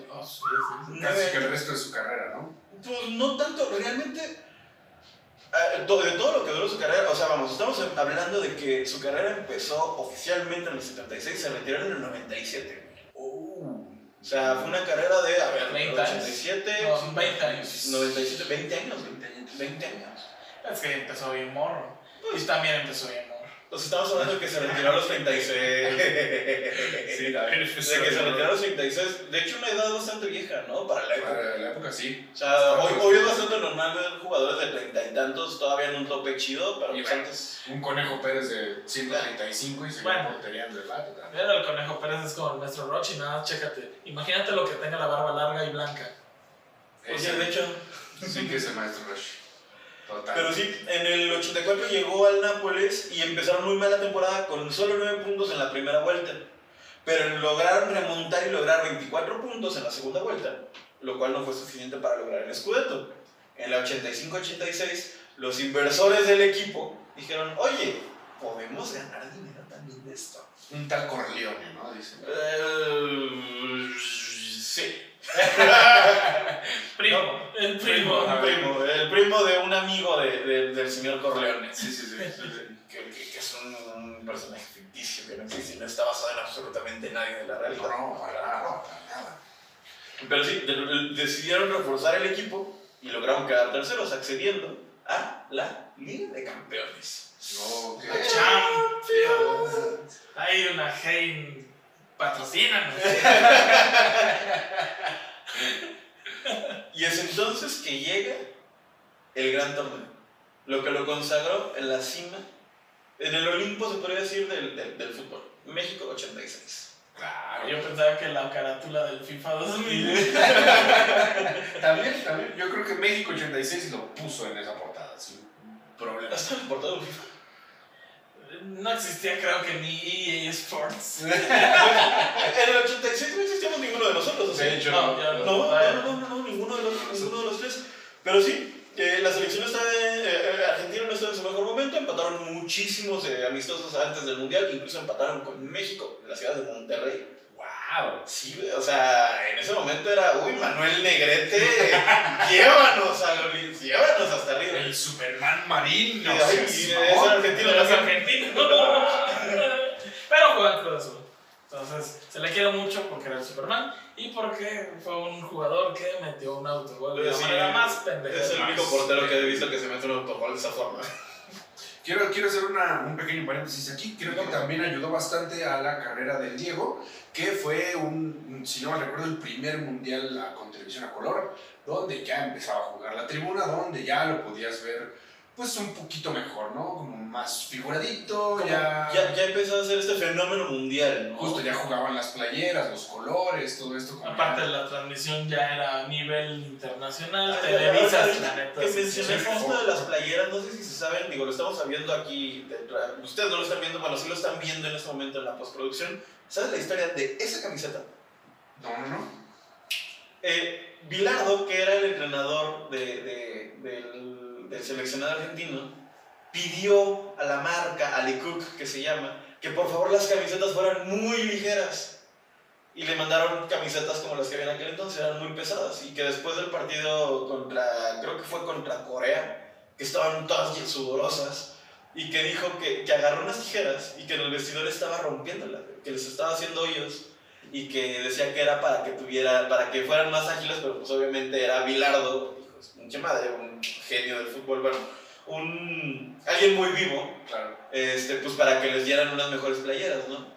Casi que el resto de su carrera, ¿no? Pues no tanto, realmente. eh, de todo lo que duró su carrera, o sea, vamos, estamos hablando de que su carrera empezó oficialmente en el 76, se retiró en el 97. Oh. O sea, fue una carrera de, a ver, 20 años. 87, No, son 20 años. 97, 20 años, 20 años. 20 años. Es que empezó bien morro. Y también empezó bien morro. Entonces estamos hablando de que se retiró a los 36. Sí, la De que se retiró a los 36. De hecho, una edad bastante vieja, ¿no? Para la época. Para la época sí. O sea, hoy, hoy es bastante normal ver jugadores de treinta y tantos todavía en un tope chido, pero Y pues bueno. antes. Un conejo Pérez de 135 y se Bueno. portería de la época. Pero el conejo Pérez es como el maestro Rochi, nada, chécate. Imagínate lo que tenga la barba larga y blanca. O sea, de hecho. Sí que es el maestro Rush. Total. Pero sí, en el 84 llegó al Nápoles y empezaron muy mal la temporada con solo 9 puntos en la primera vuelta. Pero lograron remontar y lograr 24 puntos en la segunda vuelta, lo cual no fue suficiente para lograr el Scudetto. En la 85-86, los inversores del equipo dijeron, oye, podemos ganar dinero también de esto. Un tal Corleone, ¿no? Dice. Eh, sí. <laughs> Primo, el primo. Primo, el primo de un amigo de- de- del señor Corleone. Sí, sí, sí. que, que- que es un, un personaje ficticio que no existe y no está basado en absolutamente nadie de la realidad. no, para nada, no, para nada. Pero sí, de- de- decidieron reforzar el equipo y lograron quedar terceros, accediendo a la Liga de Campeones. No, que. Champions. Hay una Hein. Patrocínanos. Y es entonces que llega el gran torneo, lo que lo consagró en la cima, en el Olimpo se podría decir del, del, del fútbol. México 86. Claro. Yo pensaba que la carátula del FIFA 2000. También, también. Yo creo que México 86 lo puso en esa portada, sin problema. ¿Hasta el portado del FIFA? No existía, creo que ni EA Sports. <laughs> en el 86 no existíamos ninguno de nosotros, o sea, De hecho, no, No, no, no, no, no, no, ninguno de los, ninguno de los tres. Pero sí, la selección está de, eh, argentina no está en su mejor momento, empataron muchísimos eh, amistosos antes del mundial, incluso empataron con México, en la ciudad de Monterrey. ¡Wow! Sí, o sea, en ese momento era, uy, Manuel Negrete, <laughs> llévanos a los llévanos hasta arriba. El Superman Marín. No es argentino Los también. argentinos. Pero juegan Cruz Azul. Entonces, se le quiere mucho porque era el Superman y porque fue un jugador que metió un autogol de la Sí, manera más pendeja. Es el único portero que he visto que se mete un autogol de esa forma. Quiero, quiero hacer una- un pequeño paréntesis aquí. Creo que también ayudó bastante a la carrera del Diego, que fue un, si no me recuerdo, el primer mundial a- con televisión a color, donde ya empezaba a jugar la tribuna, donde ya lo podías ver pues un poquito mejor, ¿no? Como más figuradito, Como ya, ya, ya empezó a ser este fenómeno mundial, ¿no? Justo ya jugaban las playeras, los colores, todo esto. como Aparte, ya- la transmisión ya era a nivel internacional. Ah, Televisa, ahorita la neta. Que sí, mencioné sí. esto de las playeras, no sé si se saben, digo, lo estamos viendo aquí, detrás. ustedes no lo están viendo, bueno, sí lo están viendo en este momento en la postproducción. ¿Sabes la historia de esa camiseta? No, no, no. Eh, Bilardo, que era el entrenador de, de- del, del seleccionado argentino, pidió a la marca, a Lecoq, que se llama, que por favor las camisetas fueran muy ligeras. Y le mandaron camisetas como las que había en aquel entonces, eran muy pesadas. Y que después del partido contra, creo que fue contra Corea, que estaban todas sudorosas, y que dijo que, que agarró unas tijeras y que en el vestidor estaba rompiéndolas, que les estaba haciendo hoyos y que decía que era para que tuviera, para que fueran más ágiles, pero pues obviamente era Bilardo, su pinche madre, un genio del fútbol, bueno, un alguien muy vivo, Claro. este, pues para que les dieran unas mejores playeras, ¿no?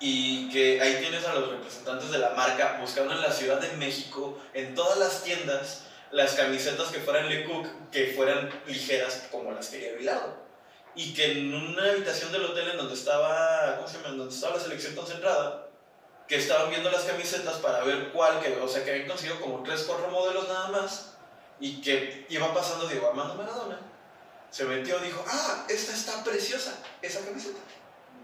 Y que ahí tienes a los representantes de la marca buscando en la Ciudad de México, en todas las tiendas, las camisetas que fueran Lecoq, que fueran ligeras como las quería Bilardo. Y que en una habitación del hotel en donde estaba, ¿cómo se llama? En donde estaba la selección concentrada, que estaban viendo las camisetas para ver cuál, que, o sea, que habían conseguido como tres, cuatro modelos nada más, y que iba pasando Diego Armando Maradona, se metió y dijo, ah, esta está preciosa, esa camiseta.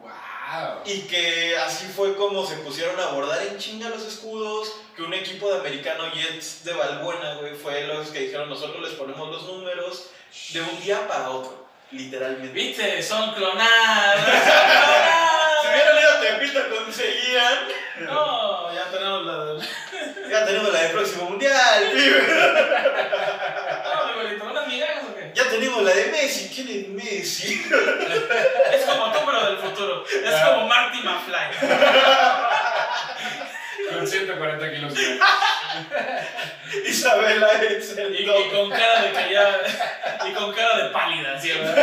¡Wow! Y que así fue como se pusieron a bordar en chinga los escudos, que un equipo de americano Jets de Balbuena, güey, fue los que dijeron, nosotros les ponemos los números de un día para otro, literalmente. Viste, son clonadas. Son <laughs> Si hubieran ido a conseguían, No, ya tenemos la del. ya tenemos la del próximo mundial, pibe. <laughs> No, igualito, unas migajas o qué? Ya tenemos la de Messi, ¿quién es Messi? <laughs> Es como tú, pero del futuro. Es como Marty McFly. Con 140 kilos de <laughs> Isabela es el Y, y con cara de que ya. Y con cara de pálida siempre.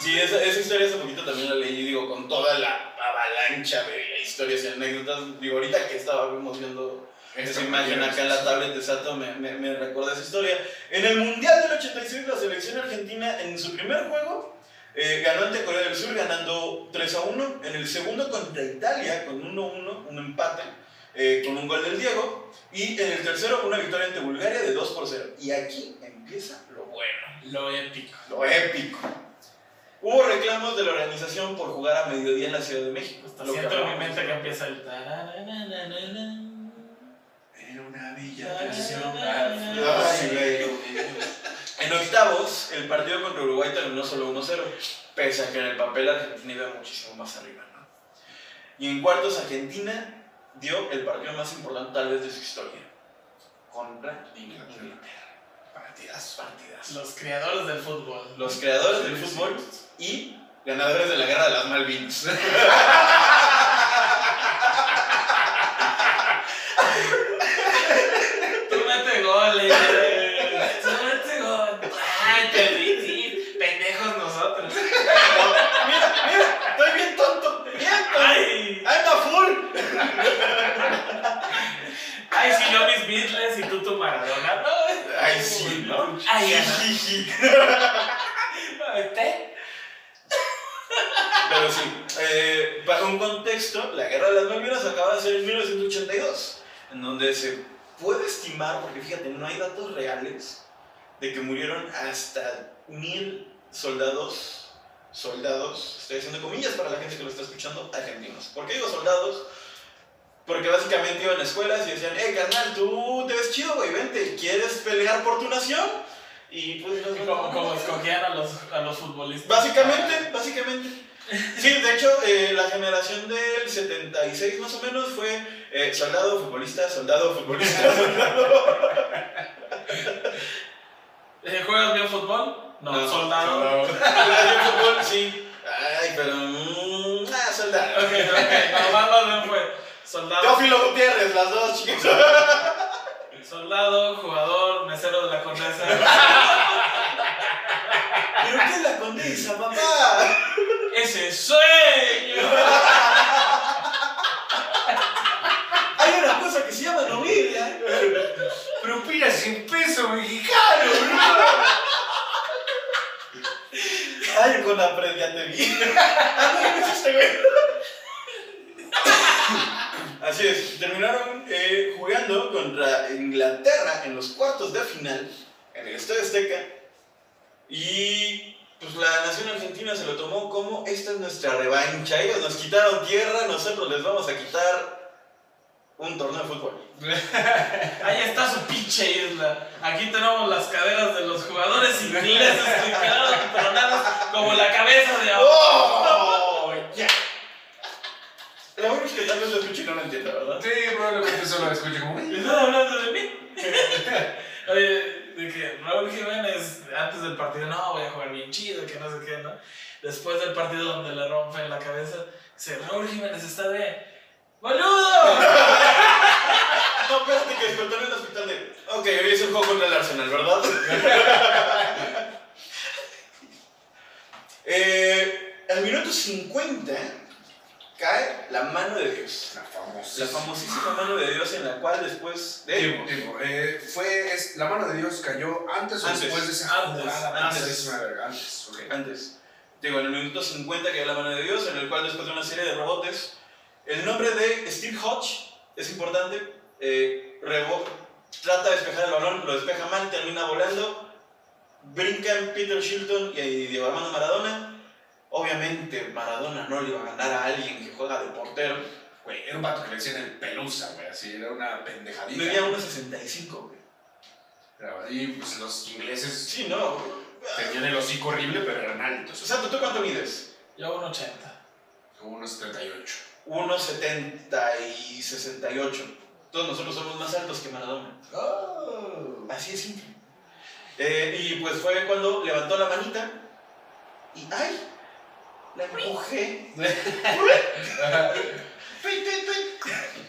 Sí, esa, esa historia hace poquito también la leí, digo, con toda la avalancha de historias y anécdotas. Digo, ahorita que estábamos viendo esa imagen acá en la tablet de Sato, me, me, me recuerda esa historia. En el Mundial del 86, la selección argentina, en su primer juego, eh, ganó ante Corea del Sur, ganando 3 a 1. En el segundo contra Italia, con 1-1, un empate, eh, con un gol del Diego. Y en el tercero, una victoria ante Bulgaria de 2 por 0. Y aquí empieza lo bueno Lo épico. lo épico. Hubo reclamos de la organización por jugar a mediodía en la Ciudad de México. Hasta que siento en mi mente que empieza el. Una bella. En octavos, el partido contra Uruguay terminó solo 1-0, pese a que en el papel Argentina iba muchísimo más arriba. ¿no? Y en cuartos, Argentina dio el partido más importante tal vez de su historia. Contra Inglaterra. Partidas. Partidas. Los creadores del fútbol. Los creadores del fútbol y ganadores de la guerra de las Malvinas. <laughs> Tú mete goles. Tú mete gol. Ay, perdí, sí. Pendejos nosotros. mira, mira, estoy bien tonto. Bien tonto. Ay. I'm a fool. Ay, si yo mis Beatles y tú tu Maradona. Ay, sí, <laughs> ¿no? Ay, Jijiji. ¿Te? Pero sí, eh, para un contexto, la guerra de las Malvinas acaba de ser en 1982, en donde se puede estimar, porque fíjate, no hay datos reales, de que murieron hasta mil soldados, soldados, estoy haciendo comillas para la gente que lo está escuchando, argentinos. ¿Por qué digo soldados? Porque básicamente iban a escuelas y decían, eh, carnal, tú te ves chido, güey, vente, ¿quieres pelear por tu nación? Y pues los Como, como escogían a los, a los futbolistas. Básicamente, básicamente. Sí, de hecho, eh, la generación del 76 más o menos fue eh, soldado, futbolista, soldado, futbolista, <laughs> soldado. Eh, ¿Juegas bien fútbol? No, No, soldado. Jugaría fútbol, sí. Ay, pero... mm, ah, soldado. Ok, ok, no, más, más bien fue soldado, Teófilo Gutiérrez, las dos, chicos. <laughs> soldado, jugador, mesero de la condesa. ¿Pero qué es la condesa, papá? ¡Ese sueño! Hay una cosa que se llama novia. Propina sin peso mexicano, Ay, con la pred ya te vi. Ah, no, ¿qué es este güey? Así es, terminaron eh, jugando contra Inglaterra en los cuartos de final en el Estadio Azteca. Y pues la nación argentina se lo tomó como esta es nuestra revancha. Ellos nos quitaron tierra, nosotros les vamos a quitar un torneo de fútbol. <laughs> Ahí está su pinche isla. Aquí tenemos las caderas de los jugadores ingleses que quedaron tronadas como la cabeza de. ¡Oh! La es que tal vez lo escuché y no lo entiendo, ¿verdad? Sí, probablemente solo escuché como. ¿Están hablando de mí? <laughs> Oye, de que Raúl Jiménez antes del partido, no, voy a jugar bien chido, que no sé qué, ¿no? Después del partido donde le rompen la cabeza, dice, Raúl Jiménez está de... ¡Boludo! <laughs> No, espérate que despertó en el hospital de. Ok, hoy es el juego contra el Arsenal, ¿verdad? <laughs> eh, al minuto 50 cae la mano de Dios. La famosa. La famosísima mano de Dios en la cual después de. Tiempo, tiempo. Eh, fue, es, la mano de Dios cayó antes o Antes, después de esa antes, jugada. antes. Es una verga, antes. ok. Antes. Digo, en el minuto 50 cayó la mano de Dios, en el cual después de una serie de rebotes, el nombre de Steve Hodge es importante. Eh, rebo- trata de despejar el balón, lo despeja mal, termina volando. Brincan Peter Shilton y Diego Armando Maradona. Obviamente, Maradona no le iba a ganar a alguien que juega de portero. Güey, era un vato que le decían el pelusa, güey, así, era una pendejadita. Medía 1.65, güey. Era- Y pues los ingleses Sí, no. tenían el hocico horrible, pero eran O altos. sea, ¿tú cuánto mides? Yo un 80. Como unos 38. 1.70 y 68. Todos nosotros somos más altos que Maradona. Oh. Así es simple. Eh, y pues fue cuando levantó la manita y ¡ay! La empujé. <laughs>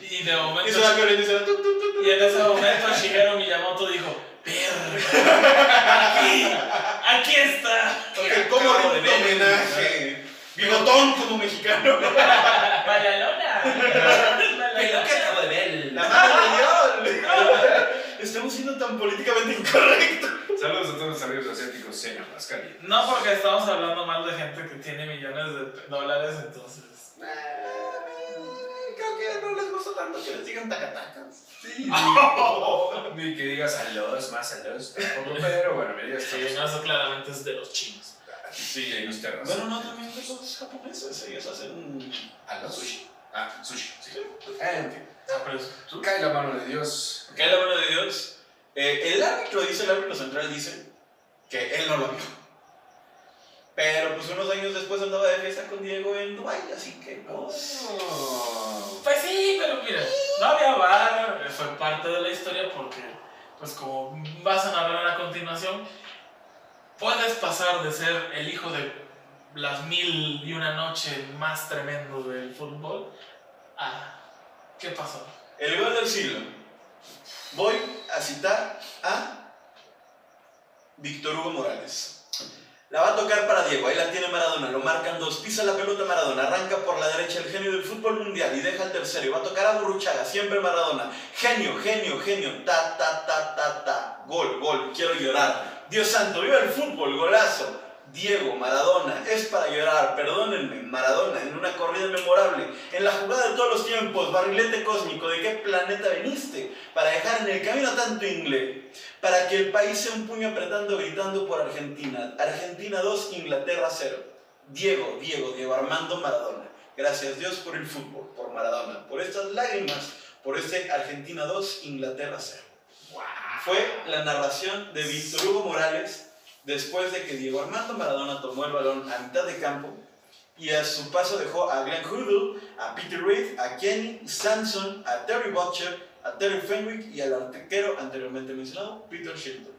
Y de momento... Hizo la violenta y en ese momento Shigeru Miyamoto dijo, ¡Verga! ¡Aquí! ¡Aquí está! Ok, ¿Cómo Acabo rindo de ver. homenaje? Bigotón como mexicano. ¡Malalona! <laughs> acabo de ver. La mano de Dios. Estamos siendo tan políticamente incorrectos. Saludos a todos los amigos asiáticos, sean más calientes. No porque estamos hablando mal de gente que tiene millones de dólares, entonces... Creo que no les gusta tanto que les digan tacatacas. Sí. Ni <laughs> que digas saludos, más saludos, tampoco, pero bueno, mira, ya Sí, eso claramente es de los chinos. Sí, hay unos terras. Bueno, no, también de los japoneses. Ellos hacen ¿A los sushi? Ah, sushi, sí. Eh, en fin. Ah, es- ¿tú? Cae la mano de Dios. Cae la mano de Dios. Eh, el árbitro dice, el árbitro central dice que él no lo vio. Pero pues unos años después andaba de fiesta con Diego en Dubai, así que pues... Oh. Pues sí, pero mira, no había bar, eh, fue parte de la historia porque, pues como vas a narrar a continuación, puedes pasar de ser el hijo de las mil y una noche más tremendo del fútbol a... ¿Qué pasó? El gol del siglo. Voy a citar a Víctor Hugo Morales. La va a tocar para Diego, ahí la tiene Maradona, lo marcan dos, pisa la pelota Maradona, arranca por la derecha el genio del fútbol mundial y deja el tercero y va a tocar a Burruchaga, siempre Maradona. Genio, genio, genio, ta, ta, ta, ta, ta, gol, gol, quiero llorar. Dios santo, viva el fútbol, golazo. Diego Maradona es para llorar, perdónenme, Maradona en una corrida memorable, en la jugada de todos los tiempos, barrilete cósmico, ¿de qué planeta viniste? Para dejar en el camino a tanto inglés, para que el país sea un puño apretando gritando por Argentina. Argentina 2, Inglaterra 0. Diego, Diego, Diego Armando Maradona. Gracias Dios por el fútbol, por Maradona, por estas lágrimas, por este Argentina 2, Inglaterra 0. Fue la narración de Víctor Hugo Morales después de que Diego Armando Maradona tomó el balón a mitad de campo y a su paso dejó a Glenn Hoddle, a Peter Reid, a Kenny Sanson, a Terry Butcher, a Terry Fenwick y al arquero anteriormente mencionado, Peter Shilton.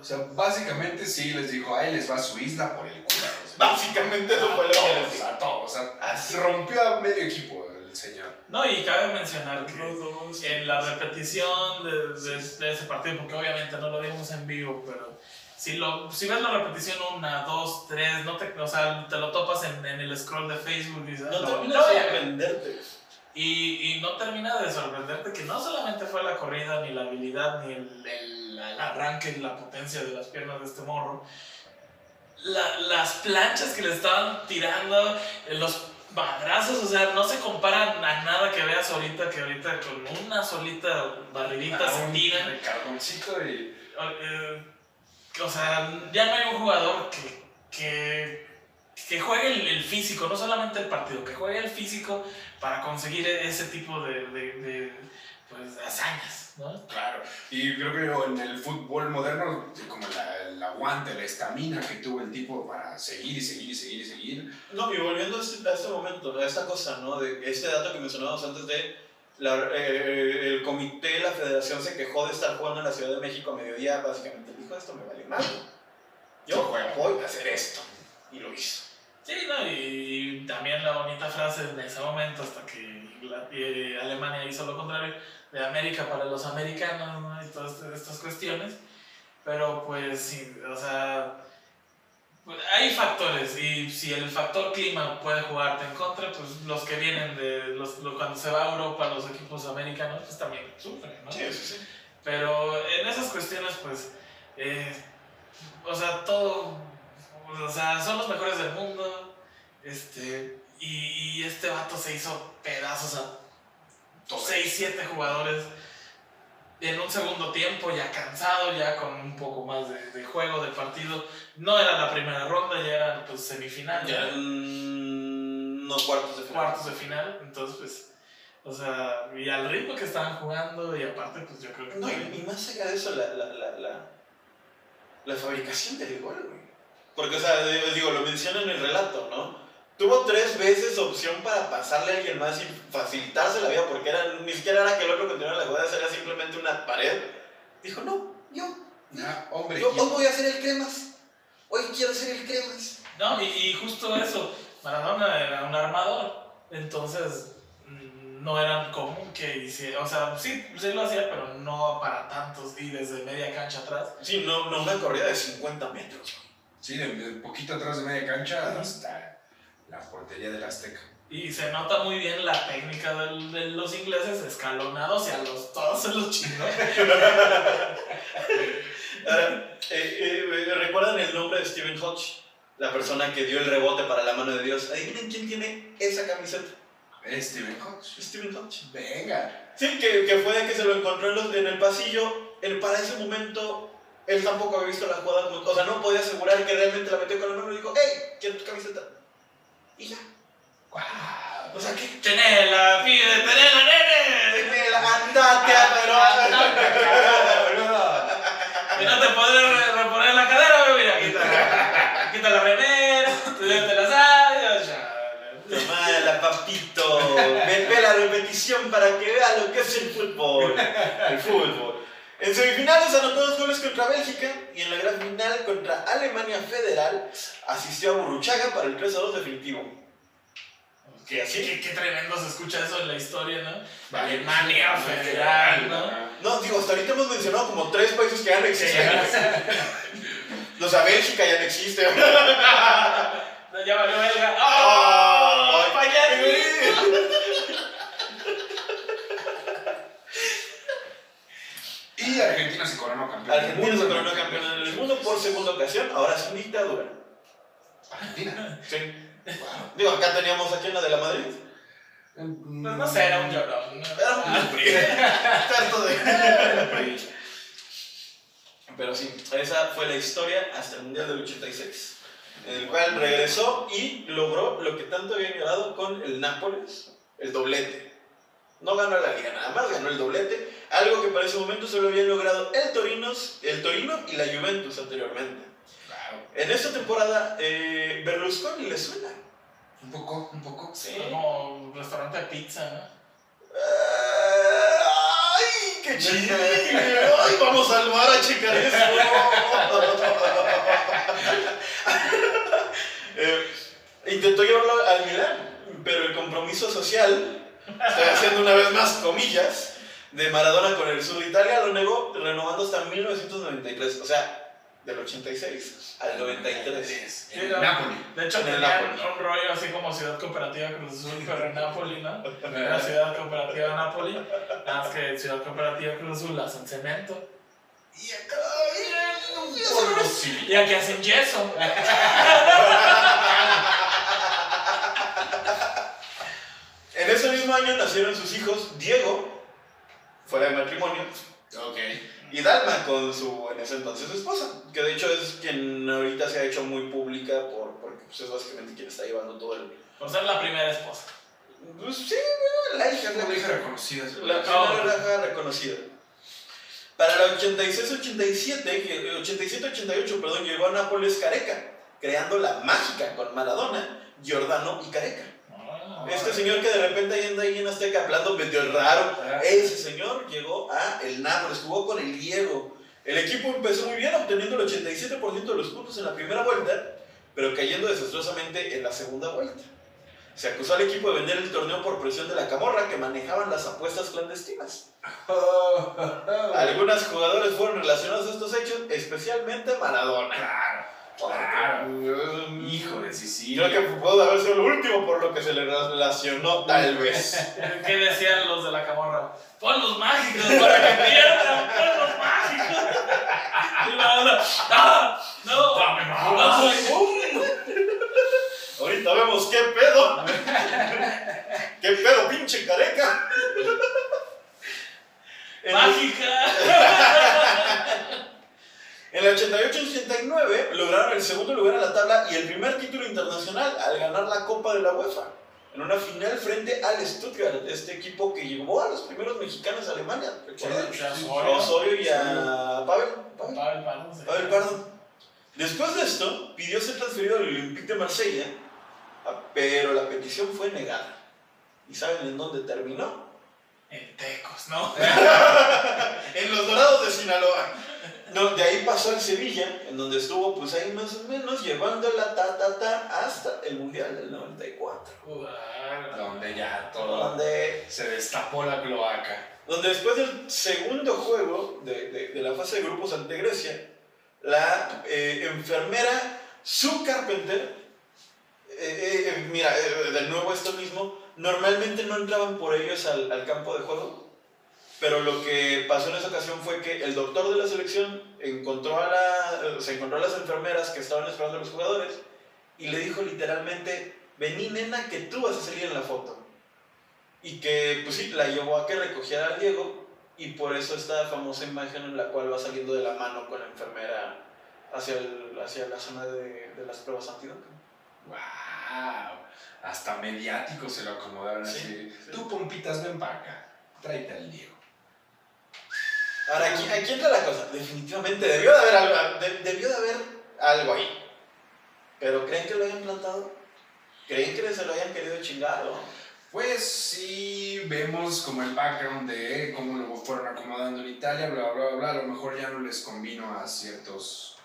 O sea, básicamente sí les dijo, ahí les va su isla por el culo. Básicamente eso fue lo que todos, les dijo. a todos. O sea, Así. rompió a medio equipo el señor. No, y cabe mencionar que en la repetición de, de- de ese partido, porque obviamente no lo vimos en vivo, pero si, lo, si ves la repetición una, dos, tres, no te, o sea, te lo topas en, en el scroll de Facebook y dices, No "Ah, termina no, de ya". sorprenderte. y, y no termina de sorprenderte que no solamente fue la corrida, ni la habilidad, ni el, el- el arranque y la potencia de las piernas de este morro, la- las planchas que le estaban tirando, eh, los madrazos, o sea, no se comparan a nada que veas ahorita, que ahorita con una solita barridita Ah, se un tiran. recargoncito y... Eh, o sea, ya no hay un jugador que, que, que juegue el, el físico, no solamente el partido, que juegue el físico para conseguir ese tipo de, de, de, pues, hazañas, ¿no? Claro, y creo que en el fútbol moderno, como la- el aguante, la estamina que tuvo el tipo para seguir y seguir y seguir y seguir. No, y volviendo a este, a este momento, a esta cosa, ¿no? De este dato que mencionábamos antes de la- eh, el comité, la federación se quejó de estar jugando en la Ciudad de México a mediodía, básicamente dijo esto me vale mal. Yo voy a hacer esto. Y lo hizo. Sí, ¿no? Y, también la bonita frase en ese momento, hasta que eh, Alemania hizo lo contrario, de América para los americanos, ¿no? Y todas estas- cuestiones. Pero pues sí, o sea, hay factores y si el factor clima puede jugarte en contra, pues los que vienen de, los, lo- cuando se va a Europa, los equipos americanos, pues también sufren, ¿no? Sí, sí, sí. Pero en esas cuestiones, pues, eh, o sea, todo, o sea, son los mejores del mundo, este, y, y este vato se hizo pedazos a 6, 7 jugadores en un segundo tiempo, ya cansado, ya con un poco más de, de juego, de partido. No era la primera ronda, ya era pues semifinal, Ya eran no cuartos de final. cuartos de final, entonces pues... O sea, y al ritmo que estaban jugando, y aparte, pues yo creo que. No, y, y más allá de eso, la, la, la, la, la fabricación del gol, güey. Porque, o sea, digo, digo, lo menciona en el relato, ¿no? Tuvo tres veces opción para pasarle a alguien más y facilitarse la vida, porque era, ni siquiera era que el otro continuara la jugada, era simplemente una pared. Dijo, no, yo, Ah, hombre, yo hoy voy a hacer el cremas. Hoy quiero ser el cremas. No, y, y justo eso, Maradona era un armador, entonces no era común que hiciera, o sea, sí, sí lo hacía, pero no para tantos y desde media cancha atrás. Sí, no, no una corrida de 50 metros. Sí, de, de poquito atrás de media cancha hasta la portería del Azteca. Y se nota muy bien la técnica de los ingleses escalonados y a los, todos se los chingó. <laughs> Ahora, eh, eh, ¿recuerdan el nombre de Stephen Hodge? La persona que dio el rebote para la mano de Dios. Adivinen quién tiene esa camiseta. Steven Hodge. Stephen Hodge. Venga. Sí, que, que fue de que se lo encontró en, los- en el pasillo. Él para ese momento, él tampoco había visto la jugada. como- o sea, no podía asegurar que realmente la metió con la mano y dijo, hey, quiero tu camiseta. Y ya. Guau. O sea, ¿qué? ¡Tenela, pide, tenela, nene! Andate a Y no te podré re- reponer la cadera, pero mira, papito. Ve, ve la repetición para que vea lo que es el fútbol. El fútbol. En semifinales anotó dos goles contra Bélgica y en la gran final contra Alemania Federal asistió a Burruchaga para el 3 a 2 definitivo. Qué, qué, qué tremendo se escucha eso en la historia, ¿no? Alemania Federal, ¿no? No, digo, hasta ahorita hemos mencionado como tres países que ya no existen. <laughs> O sea, Bélgica ya no existe. <laughs> No, ya valió belga. ¡Oh! Ay. Y Argentina se coronó campeón. del Argentina se coronó campeón del mundo por segunda ocasión, ahora sin dictadura. Argentina. Sí. Wow. Digo, acá teníamos aquí en la de la Madrid. Pues no sé, era un llorón. ¿no? Era un PRI. <laughs> Tanto de PRI. Pero sí, esa fue la historia hasta el Mundial del 86. En el cual regresó y logró lo que tanto había logrado con el Nápoles, el doblete. No ganó la liga nada más, ganó el doblete, algo que para ese momento solo habían logrado el, Torinos, el Torino y la Juventus anteriormente. Wow. En esta temporada, eh, Berlusconi le suena. Un poco, un poco. Sí. Como un restaurante de pizza, ¿no? Eh, ¡Ay, qué chido! ¡Ay, vamos al bar a checar eso! <laughs> <laughs> Eh, intentó llevarlo al Milán, pero el compromiso social, estoy haciendo una vez más comillas, de Maradona con el sur de Italia lo negó, renovando hasta 1993. O sea, del 86 al 93. En Napoli. De hecho, En el tenían Napoli. un rollo así como Ciudad Cooperativa Cruz Azul, pero en Napoli, ¿no? <laughs> Era Ciudad Cooperativa Napoli. Nada más que Ciudad Cooperativa Cruz Azul la hacen cemento. Y acá, Y aquí hacen yeso. En ese mismo año nacieron sus hijos Diego, fuera de matrimonio, Ok. y Dalma con su en ese entonces esposa, que de hecho es quien ahorita se ha hecho muy pública por, porque pues, es básicamente quien está llevando todo el... Por ser la primera esposa. Pues sí, bueno, la hija, la hija reconocida. La primera hija reconocida. Para la 86-87, que- 87-88, perdón, llegó a Nápoles Careca, creando la mágica con Maradona, Giordano y Careca. Ah, Este señor que de repente ahí anda ahí en Azteca hablando medio raro, Ah. ese señor llegó a el Nápoles, jugó con el Diego. El equipo empezó muy bien, obteniendo el 87% de los puntos en la primera vuelta, pero cayendo desastrosamente en la segunda vuelta. Se acusó al equipo de vender el torneo por presión de la camorra que manejaban las apuestas clandestinas. <laughs> Algunos jugadores fueron relacionados a estos hechos, especialmente Maradona. Claro, claro. Hijo de Creo que pudo haber sido lo último por lo que se le relacionó, tal vez. <laughs> ¿Qué decían los de la camorra? Pon los mágicos para que pierdan, pon los mágicos. Y ¡ah! ¡No! Dame más. ¡No soy Ahorita vemos qué pedo. ¿Qué pedo, pinche careca? <laughs> En el- ¡Mágica! <laughs> En el 88-89 lograron el segundo lugar en la tabla y el primer título internacional al ganar la Copa de la UEFA. En una final frente al Stuttgart, este equipo que llevó a los primeros mexicanos a Alemania. ¿recuerdan? A Osorio y a Pavel. Pavel. Pavel sí. Después de esto, pidió ser transferido al Olympique de Marsella, ah, pero la petición fue negada. ¿Y saben en dónde terminó? En Tecos, ¿no? <laughs> En los Dorados de Sinaloa. No, de ahí pasó al Sevilla, en donde estuvo pues ahí más o menos llevándola ta ta ta hasta el Mundial del 94. Bueno. Donde ya todo Donde, se destapó la cloaca. donde después del segundo juego de, de- de la fase de grupos ante Grecia, la eh, enfermera Sue Carpenter, eh, eh, eh, mira, eh, de nuevo esto mismo, normalmente no entraban por ellos al, campo de juego, pero lo que pasó en esa ocasión fue que el doctor de la selección encontró a la, se encontró a las enfermeras que estaban esperando a los jugadores y le dijo literalmente, vení nena que tú vas a salir en la foto. Y que pues sí, la llevó a que recogiera al Diego y por eso esta famosa imagen en la cual va saliendo de la mano con la enfermera hacia, el- hacia la zona de, las pruebas antidoping. ¡Wow! Hasta mediático se lo acomodaron Sí, así. sí. Tú, pompitas, ven para acá. Tráete al Diego. Ahora, aquí, aquí entra la cosa. Definitivamente debió de haber algo, de- debió de haber algo ahí. Pero ¿creen que lo hayan plantado? ¿Creen que se lo hayan querido chingar? o? Pues sí, vemos como el background de cómo lo fueron acomodando en Italia, bla, bla, bla, bla. A lo mejor ya no les convino a ciertos.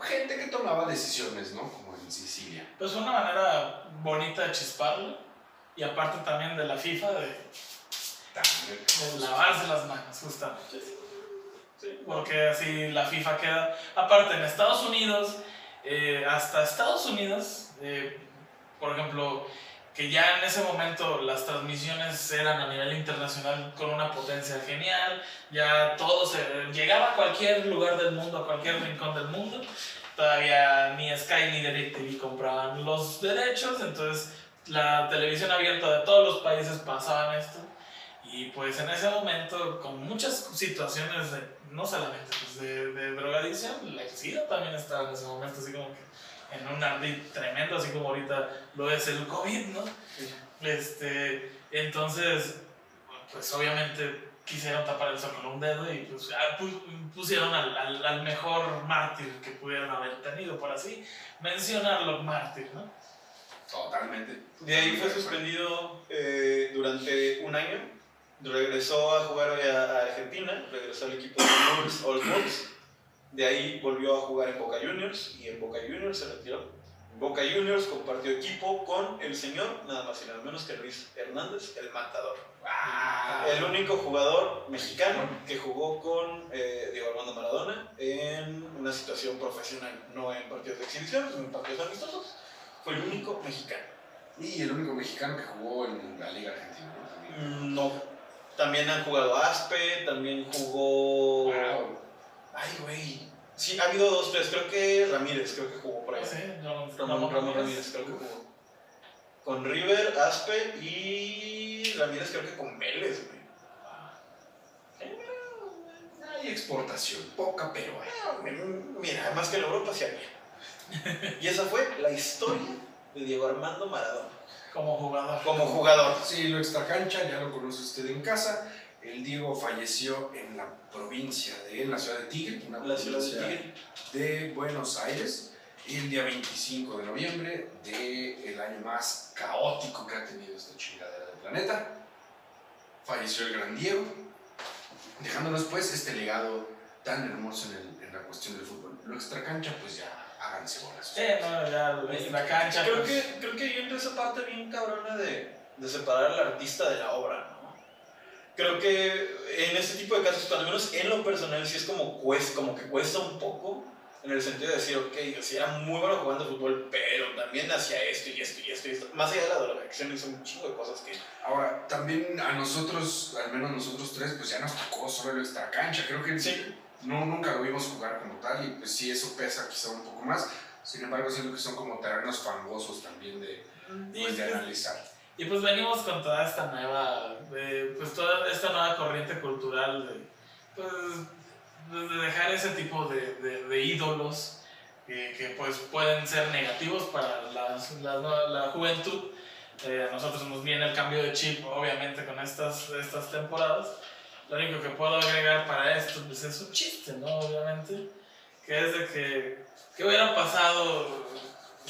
Gente que tomaba decisiones, ¿no? Como en Sicilia. Pues fue una manera bonita de chisparle. Y aparte también de la FIFA de, También. de lavarse las manos, justamente. Sí. Porque así la FIFA queda. Aparte, en Estados Unidos, eh, hasta Estados Unidos, eh, por ejemplo, que ya en ese momento las transmisiones eran a nivel internacional con una potencia genial, ya todo se llegaba a cualquier lugar del mundo, a cualquier rincón del mundo. Todavía ni Sky ni DirecTV compraban los derechos, entonces la televisión abierta de todos los países pasaban esto. Y pues en ese momento, con muchas situaciones, de, no solamente pues, de, de drogadicción, la SIDA también estaba en ese momento, así como que en un ardid tremendo, así como ahorita lo es el COVID, ¿no? Este, entonces, pues obviamente quisieron tapar el sol con un dedo y pues, ah, pu- pusieron al, al, al mejor mártir que pudieran haber tenido, por así mencionarlo, mártir, ¿no? Totalmente. De ahí fue suspendido eh, durante un año. Regresó a jugar a, Argentina, regresó al equipo de Newell's Old Boys. De ahí volvió a jugar en Boca Juniors y en Boca Juniors se retiró. En Boca Juniors compartió equipo con el señor, nada más y nada menos que Luis Hernández, el matador. Ah, El único jugador mexicano que jugó con eh, Diego Armando Maradona en una situación profesional, no en partidos de exhibición, sino en partidos amistosos. Fue el único mexicano. Y el único mexicano que jugó en la Liga Argentina, ¿no? También. Mm, No. También han jugado Aspe, también jugó. Wow. Ay, güey. Sí, ha habido dos, tres. Creo que Ramírez, creo que jugó por ahí. Sí, no, Ramón, no, Ramón Ramírez, creo que jugó. Con River, Aspe y Ramírez, creo que con Vélez, güey. Hay exportación, poca pero hay. Ah, Mira, más que en Europa sí había. Y esa fue la historia de Diego Armando Maradona. Como jugador. Como jugador. Sí, lo extracancha, ya lo conoce usted en casa. El Diego falleció en la provincia de, en la ciudad de Tigre, una La ciudad de provincia Tigre. de Buenos Aires, el día 25 de noviembre del año más caótico que ha tenido esta chingadera del planeta. Falleció el gran Diego, dejándonos pues este legado tan hermoso en, el- en la cuestión del fútbol. Lo extracancha, pues ya háganse bolas. Sí, no, ya en la cancha. Creo pues, que, creo que ahí entra esa parte bien cabrona de, de separar al artista de la obra, ¿no? Creo que en este tipo de casos, al menos en lo personal, sí es como, cuesta, como que cuesta un poco, en el sentido de decir, ok, yo sí era muy bueno jugando fútbol, pero también hacía esto y esto y esto y esto. Más allá de la drogadicción, hizo un chingo de cosas que... Ahora, también a nosotros, al menos nosotros tres, pues ya nos tocó solo el extracancha. Creo que Sí. no, nunca lo vimos jugar como tal y pues sí, eso pesa quizá un poco más. Sin embargo, siento que son como terrenos fangosos también de, y, pues, de pues, analizar. Y pues venimos con toda esta nueva, de, pues toda esta nueva corriente cultural de, pues, de dejar ese tipo de, de, de ídolos que, que, pues pueden ser negativos para las- la, la juventud. Eh, a nosotros nos viene el cambio de chip, obviamente, con estas, estas temporadas. Lo único que puedo agregar para esto pues, es un chiste, ¿no? Obviamente. Que es de que, ¿qué hubiera pasado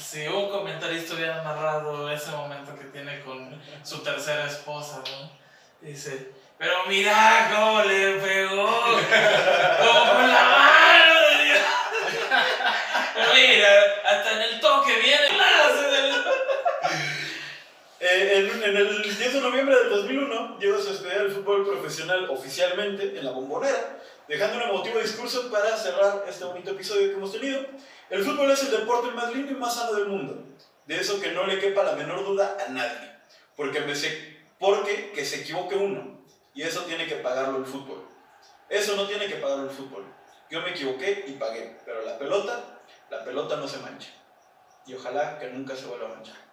si un comentarista hubiera narrado ese momento que tiene con su tercera esposa, ¿no? Dice, pero mira cómo le pegó, como con la mano de Dios. <laughs> Mira, hasta en el toque viene clase del... Eh, en, el 10 de noviembre del 2001, Diego se despedía del fútbol profesional oficialmente en la bombonera, dejando un emotivo discurso para cerrar este bonito episodio que hemos tenido. El fútbol es el deporte más lindo y más sano del mundo. De eso que no le quepa la menor duda a nadie. Porque, me se, porque que se equivoque uno. Y eso tiene que pagarlo el fútbol. Eso no tiene que pagarlo el fútbol. Yo me equivoqué y pagué. Pero la pelota, la pelota no se mancha. Y ojalá que nunca se vuelva a manchar.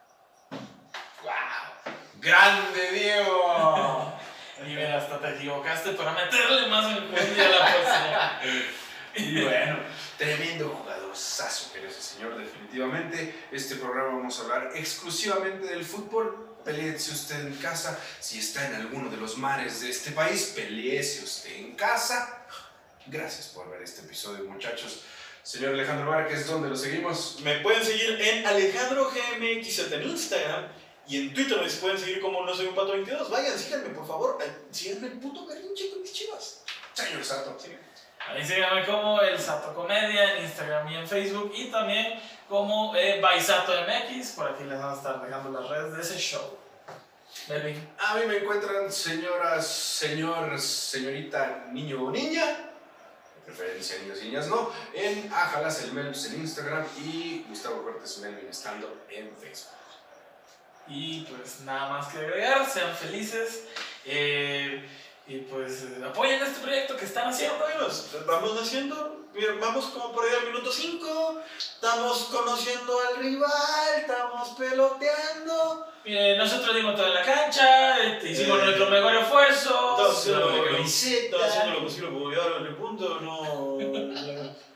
¡Grande Diego! <laughs> Y mira, hasta te equivocaste para meterle más enjundia a la próxima. <laughs> Y bueno, tremendo jugadorzazo que era ese señor, definitivamente. Este programa vamos a hablar exclusivamente del fútbol. Peleese usted en casa. Si está en alguno de los mares de este país, peleese usted en casa. Gracias por ver este episodio, muchachos. Señor Alejandro Márquez, ¿dónde lo seguimos? Me pueden seguir en Alejandro GMX en Instagram y en Twitter me pueden seguir como no soy un pato 22. Vayan, síganme por favor. Síganme el puto berrinche con mis chivas. Señor Sato. Ahí síganme como el Sato Comedia en Instagram y en Facebook y también como eh, Baisato MX. Por aquí les van a estar dejando las redes de ese show. Melvin. A mí me encuentran señoras, señor, señorita, niño o niña. De preferencia niños y niñas no. En Ajalas el Melvis en Instagram y Gustavo Cortés Melvin estando en Facebook. Y pues nada más que agregar, sean felices. eh, y pues eh, apoyen este proyecto que están haciendo. Bueno, vamos haciendo, vamos como por ahí al minuto 5, estamos conociendo al rival, estamos peloteando. Miren, nosotros dimos toda la cancha, este, hicimos Eh, nuestro mejor esfuerzo. Estamos haciendo, lo, haciendo lo posible por llegar al punto, no, <laughs>